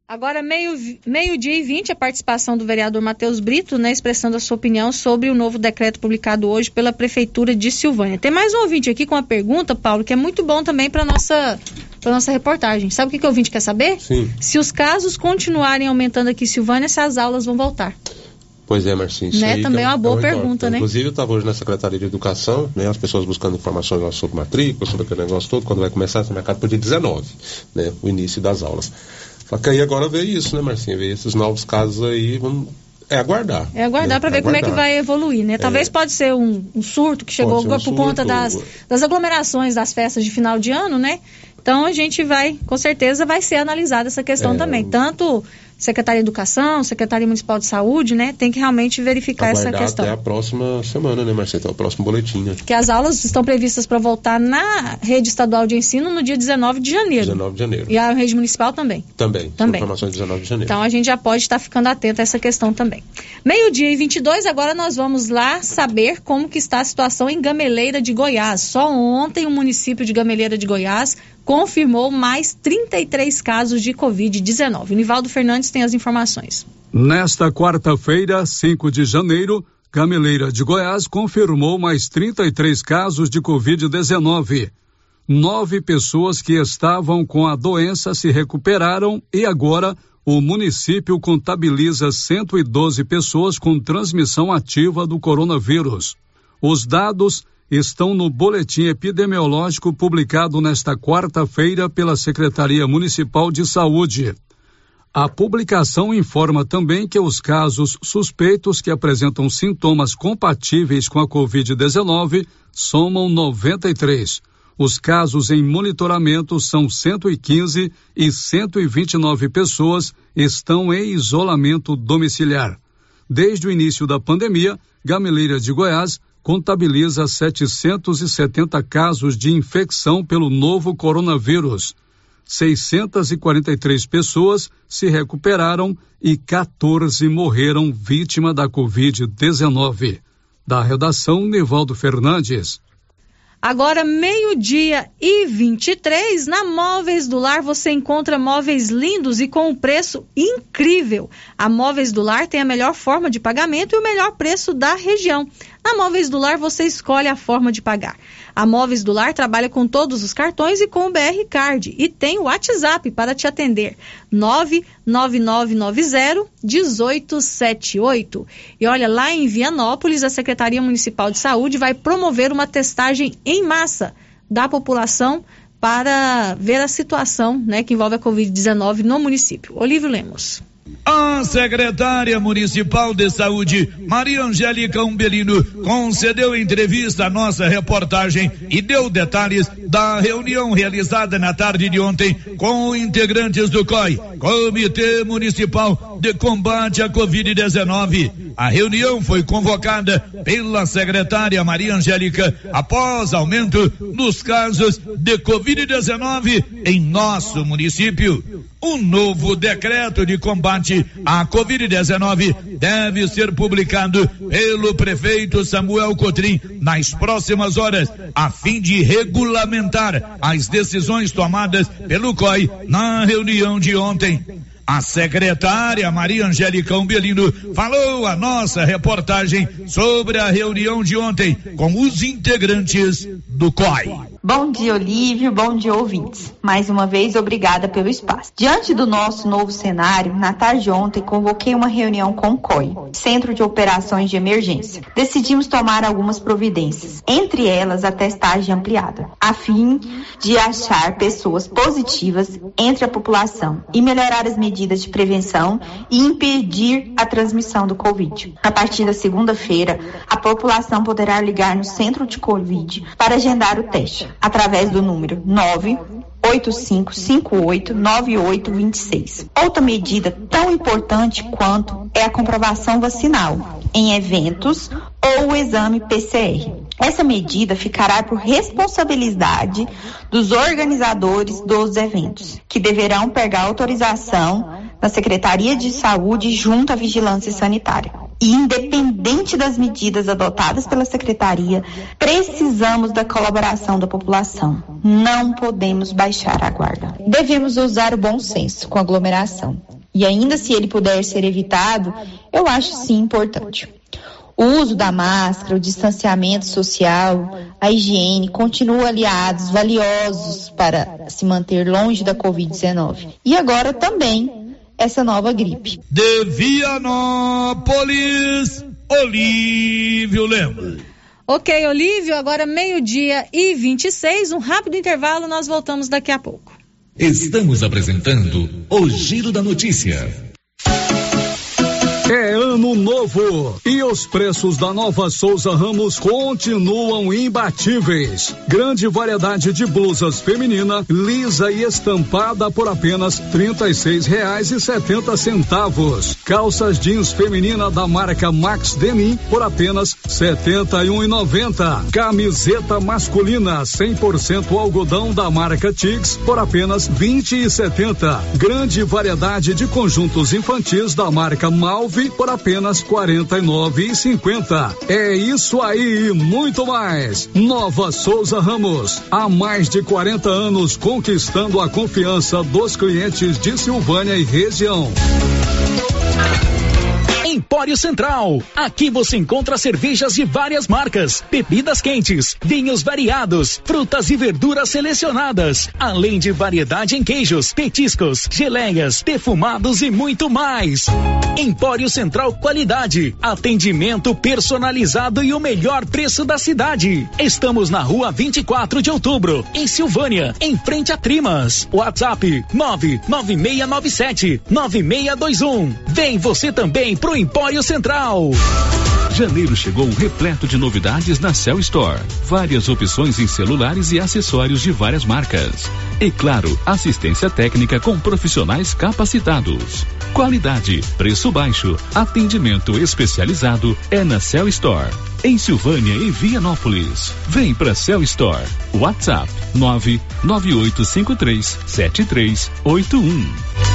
Agora, meio-dia meio e vinte, a participação do vereador Matheus Brito, né, expressando a sua opinião sobre o novo decreto publicado hoje pela Prefeitura de Silvânia. Tem mais um ouvinte aqui com uma pergunta, Paulo, que é muito bom também para nossa para nossa reportagem. Sabe o que, que o ouvinte quer saber? Sim. Se os casos continuarem aumentando aqui em Silvânia, se as aulas vão voltar. Pois é, Marcinho. Isso né? Também é uma boa é pergunta, né? Inclusive, eu estava hoje na Secretaria de Educação, né? As pessoas buscando informações sobre matrícula, sobre aquele negócio todo, quando vai começar esse mercado para o dia 19, né? O início das aulas. Só que aí agora veio isso, né, Marcinho? Veio esses novos casos aí, vamos é aguardar. É aguardar né? para ver aguardar. como é que vai evoluir, né? Talvez é. pode ser um, um, surto que chegou um por surto, conta das, das aglomerações das festas de final de ano, né? Então a gente vai, com certeza, vai ser analisada essa questão é, também. Tanto Secretaria de Educação, Secretaria Municipal de Saúde, né, tem que realmente verificar Aguardar essa questão. até a próxima semana, né, Marcelo? O próximo boletim, né? Que as aulas estão previstas para voltar na rede estadual de ensino no dia 19 de janeiro. 19 de janeiro. E a rede municipal também. Também. Também. Informações 19 de janeiro. Então a gente já pode estar ficando atento a essa questão também. Meio-dia e 22, agora nós vamos lá saber como que está a situação em Gameleira de Goiás. Só ontem o município de Gameleira de Goiás confirmou mais 33 casos de Covid-19. O Nivaldo Fernandes tem as informações. Nesta quarta-feira, 5 de janeiro, Gameleira de Goiás confirmou mais 33 casos de Covid-19. Nove pessoas que estavam com a doença se recuperaram e agora o município contabiliza 112 pessoas com transmissão ativa do coronavírus. Os dados estão no boletim epidemiológico publicado nesta quarta-feira pela Secretaria Municipal de Saúde. A publicação informa também que os casos suspeitos que apresentam sintomas compatíveis com a Covid-19 somam 93. Os casos em monitoramento são 115 e 129 pessoas estão em isolamento domiciliar. Desde o início da pandemia, Gameleira de Goiás contabiliza 770 casos de infecção pelo novo coronavírus. 643 pessoas se recuperaram e 14 morreram vítima da Covid-19. Da redação, Nivaldo Fernandes. Agora, meio-dia e 23, na Móveis do Lar você encontra móveis lindos e com um preço incrível. A Móveis do Lar tem a melhor forma de pagamento e o melhor preço da região. Na Móveis do Lar você escolhe a forma de pagar. A Móveis do Lar trabalha com todos os cartões e com o BR Card e tem o WhatsApp para te atender. 99990 1878. E olha, lá em Vianópolis, a Secretaria Municipal de Saúde vai promover uma testagem em massa da população para ver a situação né, que envolve a Covid-19 no município. Olívio Lemos. A secretária municipal de saúde, Maria Angélica Umbelino, concedeu entrevista à nossa reportagem e deu detalhes da reunião realizada na tarde de ontem com integrantes do COI, Comitê Municipal de Combate à Covid-19. A reunião foi convocada pela secretária Maria Angélica após aumento nos casos de Covid-19 em nosso município. Um novo decreto de combate à Covid-19 deve ser publicado pelo prefeito Samuel Cotrim nas próximas horas, a fim de regulamentar as decisões tomadas pelo COI na reunião de ontem. A secretária Maria Angélica Umbelino falou a nossa reportagem sobre a reunião de ontem com os integrantes do COI. Bom dia, Olívio. Bom dia, ouvintes. Mais uma vez, obrigada pelo espaço. Diante do nosso novo cenário, na tarde de ontem convoquei uma reunião com o COI, Centro de Operações de Emergência. Decidimos tomar algumas providências, entre elas a testagem ampliada, a fim de achar pessoas positivas entre a população e melhorar as medidas de prevenção e impedir a transmissão do Covid. A partir da segunda-feira, a população poderá ligar no centro de Covid para agendar o teste através do número 985589826. Outra medida tão importante quanto é a comprovação vacinal em eventos ou o exame PCR. Essa medida ficará por responsabilidade dos organizadores dos eventos, que deverão pegar autorização na Secretaria de Saúde junto à Vigilância Sanitária. E independente das medidas adotadas pela Secretaria, precisamos da colaboração da população. Não podemos baixar a guarda. Devemos usar o bom senso com aglomeração. E ainda se ele puder ser evitado, eu acho sim importante. O uso da máscara, o distanciamento social, a higiene continuam aliados valiosos para se manter longe da Covid-19. E agora também essa nova gripe. De Vianópolis, Olívio Lemos. Ok, Olívio, agora meio-dia e 26, um rápido intervalo, nós voltamos daqui a pouco. Estamos apresentando o Giro da Notícia. É ano novo e os preços da Nova Souza Ramos continuam imbatíveis. Grande variedade de blusas feminina, lisa e estampada por apenas trinta e reais e setenta centavos. Calças jeans feminina da marca Max Denim por apenas setenta e um e noventa. Camiseta masculina 100% algodão da marca Tix por apenas vinte e setenta. Grande variedade de conjuntos infantis da marca Malve por apenas quarenta e nove e cinquenta. É isso aí e muito mais. Nova Souza Ramos, há mais de 40 anos conquistando a confiança dos clientes de Silvânia e região. Empório Central. Aqui você encontra cervejas de várias marcas, bebidas quentes, vinhos variados, frutas e verduras selecionadas, além de variedade em queijos, petiscos, geleias, defumados e muito mais. Empório Central Qualidade, atendimento personalizado e o melhor preço da cidade. Estamos na rua 24 de outubro, em Silvânia, em frente a Trimas. WhatsApp 99697 9621. Vem você também pro Empório Central. Janeiro chegou repleto de novidades na Cell Store. Várias opções em celulares e acessórios de várias marcas. E claro, assistência técnica com profissionais capacitados. Qualidade, preço baixo, atendimento especializado é na Cell Store. Em Silvânia e Vianópolis. Vem pra Cell Store. WhatsApp 99853 7381.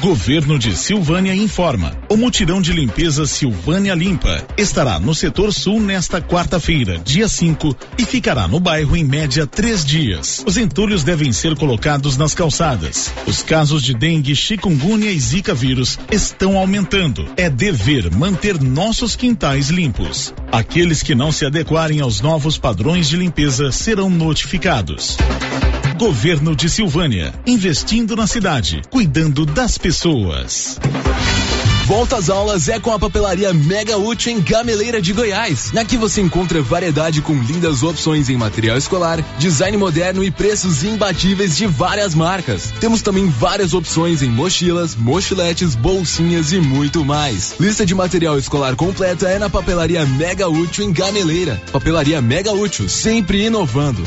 Governo de Silvânia informa. O mutirão de limpeza Silvânia Limpa estará no setor sul nesta quarta-feira, dia 5, e ficará no bairro em média três dias. Os entulhos devem ser colocados nas calçadas. Os casos de dengue, chikungunya e zika vírus estão aumentando. É dever manter nossos quintais limpos. Aqueles que não se adequarem aos novos padrões de limpeza serão notificados. Governo de Silvânia, investindo na cidade, cuidando das pessoas. Volta às aulas é com a papelaria Mega Útil em Gameleira de Goiás. Aqui você encontra variedade com lindas opções em material escolar, design moderno e preços imbatíveis de várias marcas. Temos também várias opções em mochilas, mochiletes, bolsinhas e muito mais. Lista de material escolar completa é na papelaria Mega Útil em Gameleira. Papelaria Mega Útil, sempre inovando.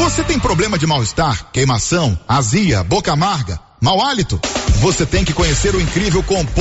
Você tem problema de mal-estar, queimação, azia, boca amarga, mau hálito? Você tem que conhecer o incrível composto